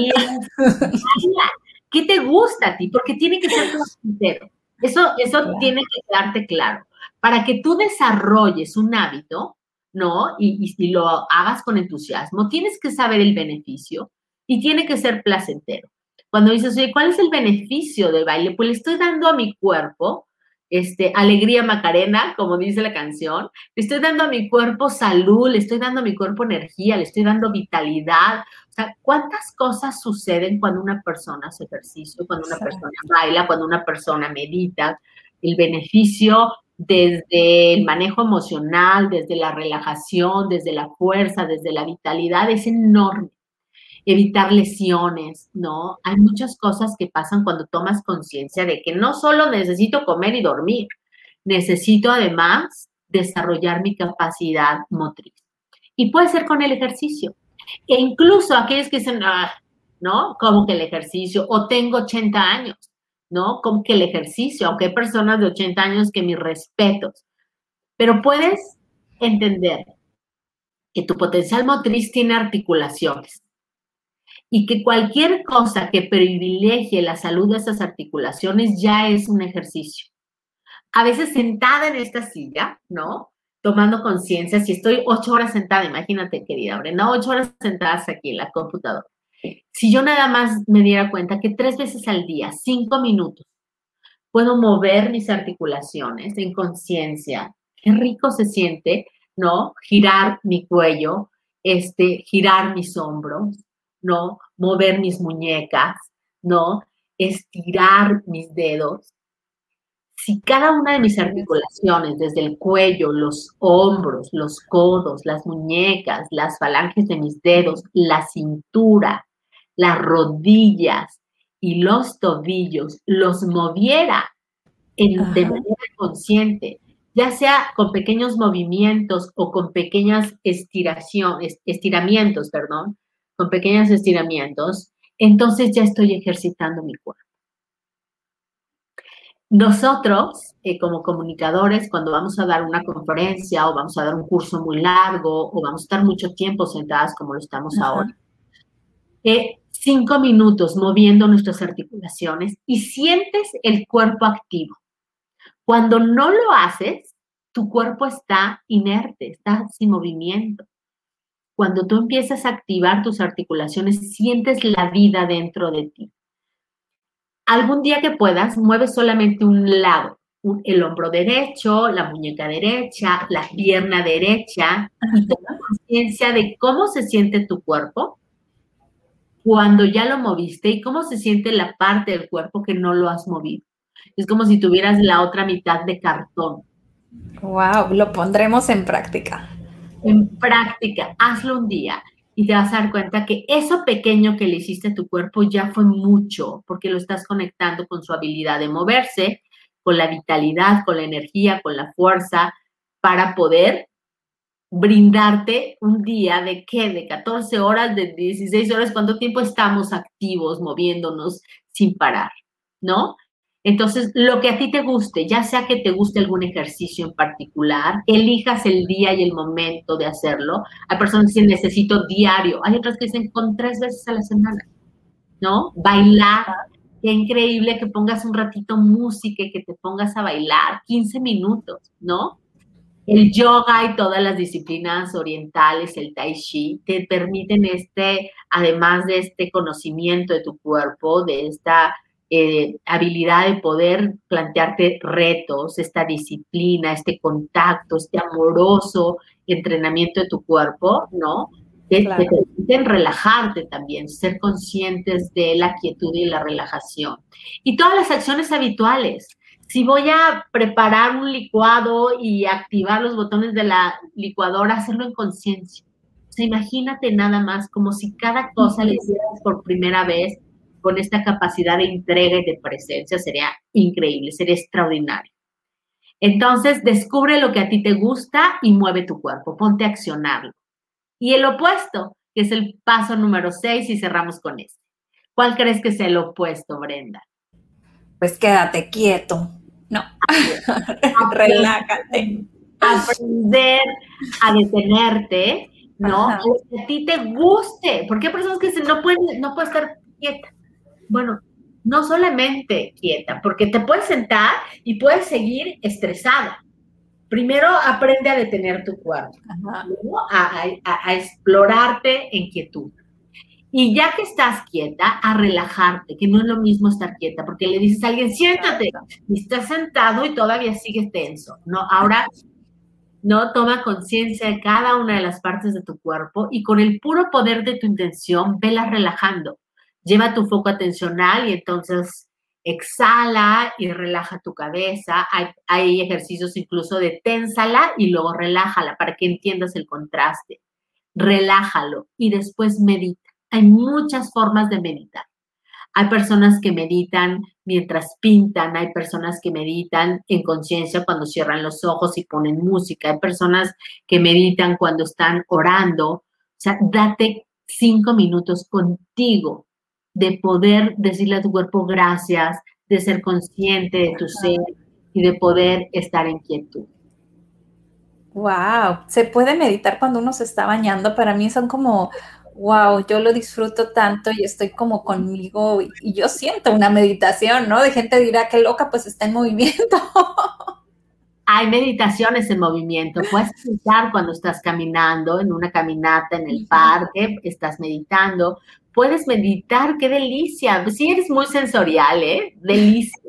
[SPEAKER 3] ¿Qué te gusta a ti? Porque tiene que ser sincero. Eso, eso tiene que quedarte claro para que tú desarrolles un hábito, ¿no? Y, y, lo hagas con entusiasmo, tienes que saber el beneficio y tiene que ser placentero. Cuando dices, oye, ¿cuál es el beneficio del baile? Pues le estoy dando a mi cuerpo este, alegría Macarena, como dice la canción. Le estoy dando a mi cuerpo salud, le estoy dando a mi cuerpo energía, le estoy dando vitalidad. O sea, ¿cuántas cosas suceden cuando una persona hace ejercicio, cuando una persona baila, cuando una persona medita? El beneficio desde el manejo emocional, desde la relajación, desde la fuerza, desde la vitalidad, es enorme. Evitar lesiones, ¿no? Hay muchas cosas que pasan cuando tomas conciencia de que no solo necesito comer y dormir, necesito además desarrollar mi capacidad motriz. Y puede ser con el ejercicio. E incluso aquellos que dicen, ah, ¿no? Como que el ejercicio, o tengo 80 años. ¿No? Como que el ejercicio, aunque hay personas de 80 años que mis respetos, pero puedes entender que tu potencial motriz tiene articulaciones y que cualquier cosa que privilegie la salud de esas articulaciones ya es un ejercicio. A veces sentada en esta silla, ¿no? Tomando conciencia, si estoy ocho horas sentada, imagínate, querida Brenda, ocho horas sentadas aquí en la computadora si yo nada más me diera cuenta que tres veces al día, cinco minutos, puedo mover mis articulaciones en conciencia, qué rico se siente, ¿no? Girar mi cuello, este, girar mis hombros, ¿no? Mover mis muñecas, ¿no? Estirar mis dedos. Si cada una de mis articulaciones, desde el cuello, los hombros, los codos, las muñecas, las falanges de mis dedos, la cintura, las rodillas y los tobillos los moviera en, de manera consciente, ya sea con pequeños movimientos o con pequeñas estiraciones, estiramientos, perdón, con pequeños estiramientos, entonces ya estoy ejercitando mi cuerpo. nosotros, eh, como comunicadores, cuando vamos a dar una conferencia o vamos a dar un curso muy largo o vamos a estar mucho tiempo sentadas como lo estamos ahora, eh, cinco minutos moviendo nuestras articulaciones y sientes el cuerpo activo. Cuando no lo haces, tu cuerpo está inerte, está sin movimiento. Cuando tú empiezas a activar tus articulaciones, sientes la vida dentro de ti algún día que puedas, mueve solamente un lado, el hombro derecho, la muñeca derecha, la pierna derecha, y toma conciencia de cómo se siente tu cuerpo cuando ya lo moviste y cómo se siente la parte del cuerpo que no lo has movido. Es como si tuvieras la otra mitad de cartón.
[SPEAKER 2] Wow, lo pondremos en práctica.
[SPEAKER 3] En práctica, hazlo un día y te vas a dar cuenta que eso pequeño que le hiciste a tu cuerpo ya fue mucho, porque lo estás conectando con su habilidad de moverse, con la vitalidad, con la energía, con la fuerza, para poder brindarte un día de qué, de 14 horas, de 16 horas, cuánto tiempo estamos activos, moviéndonos sin parar, ¿no? Entonces, lo que a ti te guste, ya sea que te guste algún ejercicio en particular, elijas el día y el momento de hacerlo. Hay personas que dicen necesito diario, hay otras que dicen con tres veces a la semana, ¿no? Bailar, qué increíble que pongas un ratito música y que te pongas a bailar 15 minutos, ¿no? El yoga y todas las disciplinas orientales, el tai chi, te permiten este, además de este conocimiento de tu cuerpo, de esta eh, habilidad de poder plantearte retos, esta disciplina, este contacto, este amoroso entrenamiento de tu cuerpo, ¿no? Te, permiten relajarte también, ser conscientes de la quietud y la relajación. Y todas las acciones habituales. Si voy a preparar un licuado y activar los botones de la licuadora, hacerlo en conciencia. O sea, imagínate nada más como si cada cosa le hicieras por primera vez con esta capacidad de entrega y de presencia sería increíble, sería extraordinario. Entonces, descubre lo que a ti te gusta y mueve tu cuerpo, ponte a accionarlo. Y el opuesto, que es el paso número 6 y cerramos con este. ¿Cuál crees que es el opuesto, Brenda?
[SPEAKER 2] Pues quédate quieto. No, relájate.
[SPEAKER 3] Aprender a detenerte, ¿no? Que a ti te guste. Porque hay personas que dicen, no puede, no puede estar quieta. Bueno, no solamente quieta, porque te puedes sentar y puedes seguir estresada. Primero aprende a detener tu cuerpo, a, explorarte en quietud. Y ya que estás quieta, a relajarte, que no es lo mismo estar quieta, porque le dices a alguien, siéntate, y estás sentado y todavía sigues tenso. No, ahora no toma conciencia de cada una de las partes de tu cuerpo y con el puro poder de tu intención, vela relajando lleva tu foco atencional y entonces exhala y relaja tu cabeza. Hay, ejercicios incluso de ténsala y luego relájala para que entiendas el contraste. Relájalo y después medita. Hay muchas formas de meditar. Hay personas que meditan mientras pintan, hay personas que meditan en conciencia cuando cierran los ojos y ponen música, hay personas que meditan cuando están orando. O sea, date cinco minutos contigo de poder decirle a tu cuerpo gracias, de ser consciente de tu ser y de poder estar en quietud.
[SPEAKER 2] Wow, se puede meditar cuando uno se está bañando. Para mí son como, wow, yo lo disfruto tanto y estoy como conmigo y, yo siento una meditación, ¿no? De gente dirá que loca, pues está en movimiento.
[SPEAKER 3] Hay meditaciones en movimiento. Puedes meditar cuando estás caminando en una caminata en el parque, estás meditando puedes meditar, qué delicia. Sí, eres muy sensorial, ¿eh? Delicia.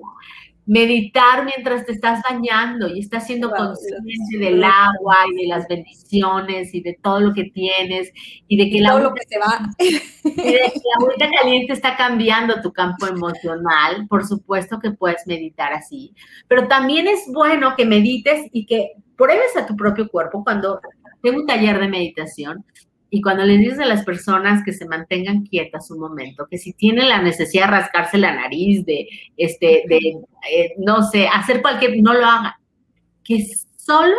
[SPEAKER 3] Meditar mientras te estás bañando y estás siendo consciente del agua y de las bendiciones y de todo lo que tienes y de que la
[SPEAKER 2] todo lo que se va.
[SPEAKER 3] Y de que la agüita caliente está cambiando tu campo emocional. Por supuesto que puedes meditar así. Pero también es bueno que medites y que pruebes a tu propio cuerpo cuando tengo un taller de meditación y cuando les dices a las personas que se mantengan quietas un momento, que si tienen la necesidad de rascarse la nariz, de, este, de, eh, no sé, hacer cualquier, no lo hagan. Que solo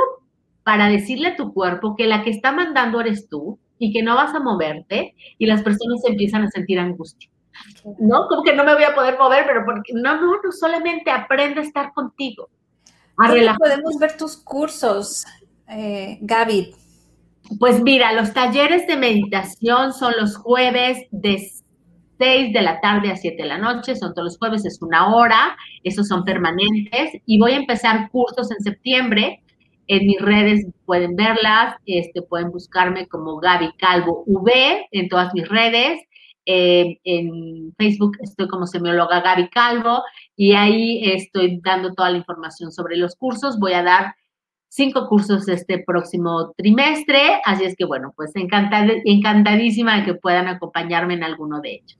[SPEAKER 3] para decirle a tu cuerpo que la que está mandando eres tú y que no vas a moverte y las personas empiezan a sentir angustia. ¿no? Como que no me voy a poder mover, pero porque no, no, no solamente aprende a estar contigo.
[SPEAKER 2] A podemos ver tus cursos, eh, Gaby?
[SPEAKER 3] Pues mira, los talleres de meditación son los jueves de 6 de la tarde a 7 de la noche, son todos los jueves, es una hora, esos son permanentes y voy a empezar cursos en septiembre. En mis redes pueden verlas, este, pueden buscarme como Gaby Calvo V en todas mis redes. Eh, en Facebook estoy como semióloga Gaby Calvo y ahí estoy dando toda la información sobre los cursos. Voy a dar cinco cursos este próximo trimestre, así es que bueno, pues encantadísima de que puedan acompañarme en alguno de ellos.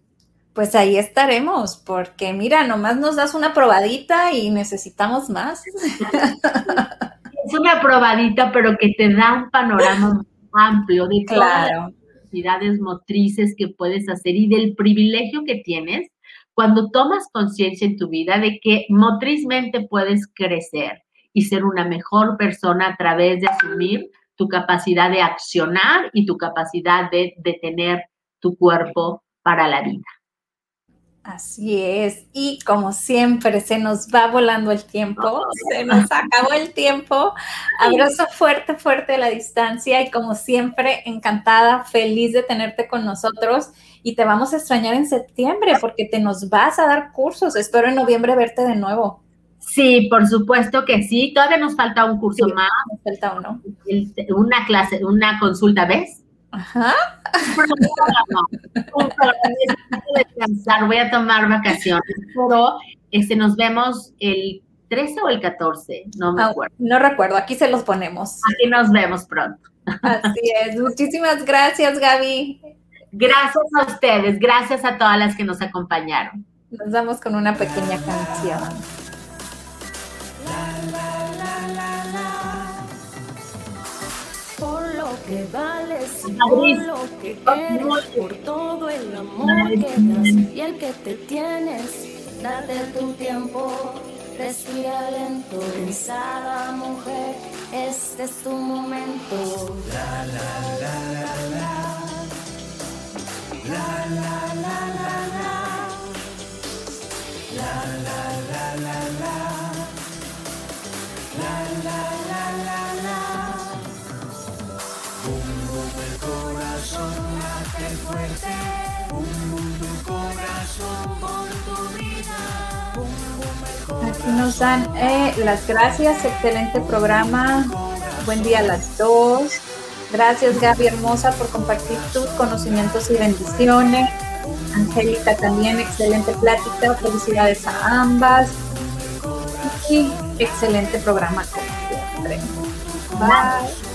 [SPEAKER 2] Pues ahí estaremos, porque mira, nomás nos das una probadita y necesitamos más.
[SPEAKER 3] Es una probadita, pero que te da un panorama amplio de todas las actividades motrices que puedes hacer y del privilegio que tienes cuando tomas conciencia en tu vida de que motrizmente puedes crecer y ser una mejor persona a través de asumir tu capacidad de accionar y tu capacidad de detener tu cuerpo para la vida.
[SPEAKER 2] Así es. Y como siempre, se nos va volando el tiempo, se nos acabó el tiempo. Abrazo fuerte, fuerte a la distancia y como siempre, encantada, feliz de tenerte con nosotros y te vamos a extrañar en septiembre porque te nos vas a dar cursos. Espero en noviembre verte de nuevo.
[SPEAKER 3] Sí, por supuesto que sí. Todavía nos falta un curso más.
[SPEAKER 2] Nos falta uno.
[SPEAKER 3] Una clase, una consulta, ¿ves? Ajá. descansar, voy a tomar vacaciones, pero este, nos vemos el 13 o el 14, no me ah, acuerdo.
[SPEAKER 2] No recuerdo, aquí se los ponemos.
[SPEAKER 3] Aquí nos vemos pronto.
[SPEAKER 2] Así es, muchísimas gracias Gaby.
[SPEAKER 3] Gracias a ustedes, gracias a todas las que nos acompañaron.
[SPEAKER 2] Nos vamos con una pequeña canción. Que vales por lo que eres, por todo el amor que das y el que te tienes. Date tu tiempo, respira lento, pensada mujer, este es tu momento. La la la la la, la. La la la la, la. La la la la, la. La la la Aquí nos dan eh, las gracias, excelente programa. Buen día a las dos. Gracias Gaby Hermosa por compartir tus conocimientos y bendiciones. Angélica también, excelente plática. Felicidades a ambas. Y excelente programa como siempre. Bye.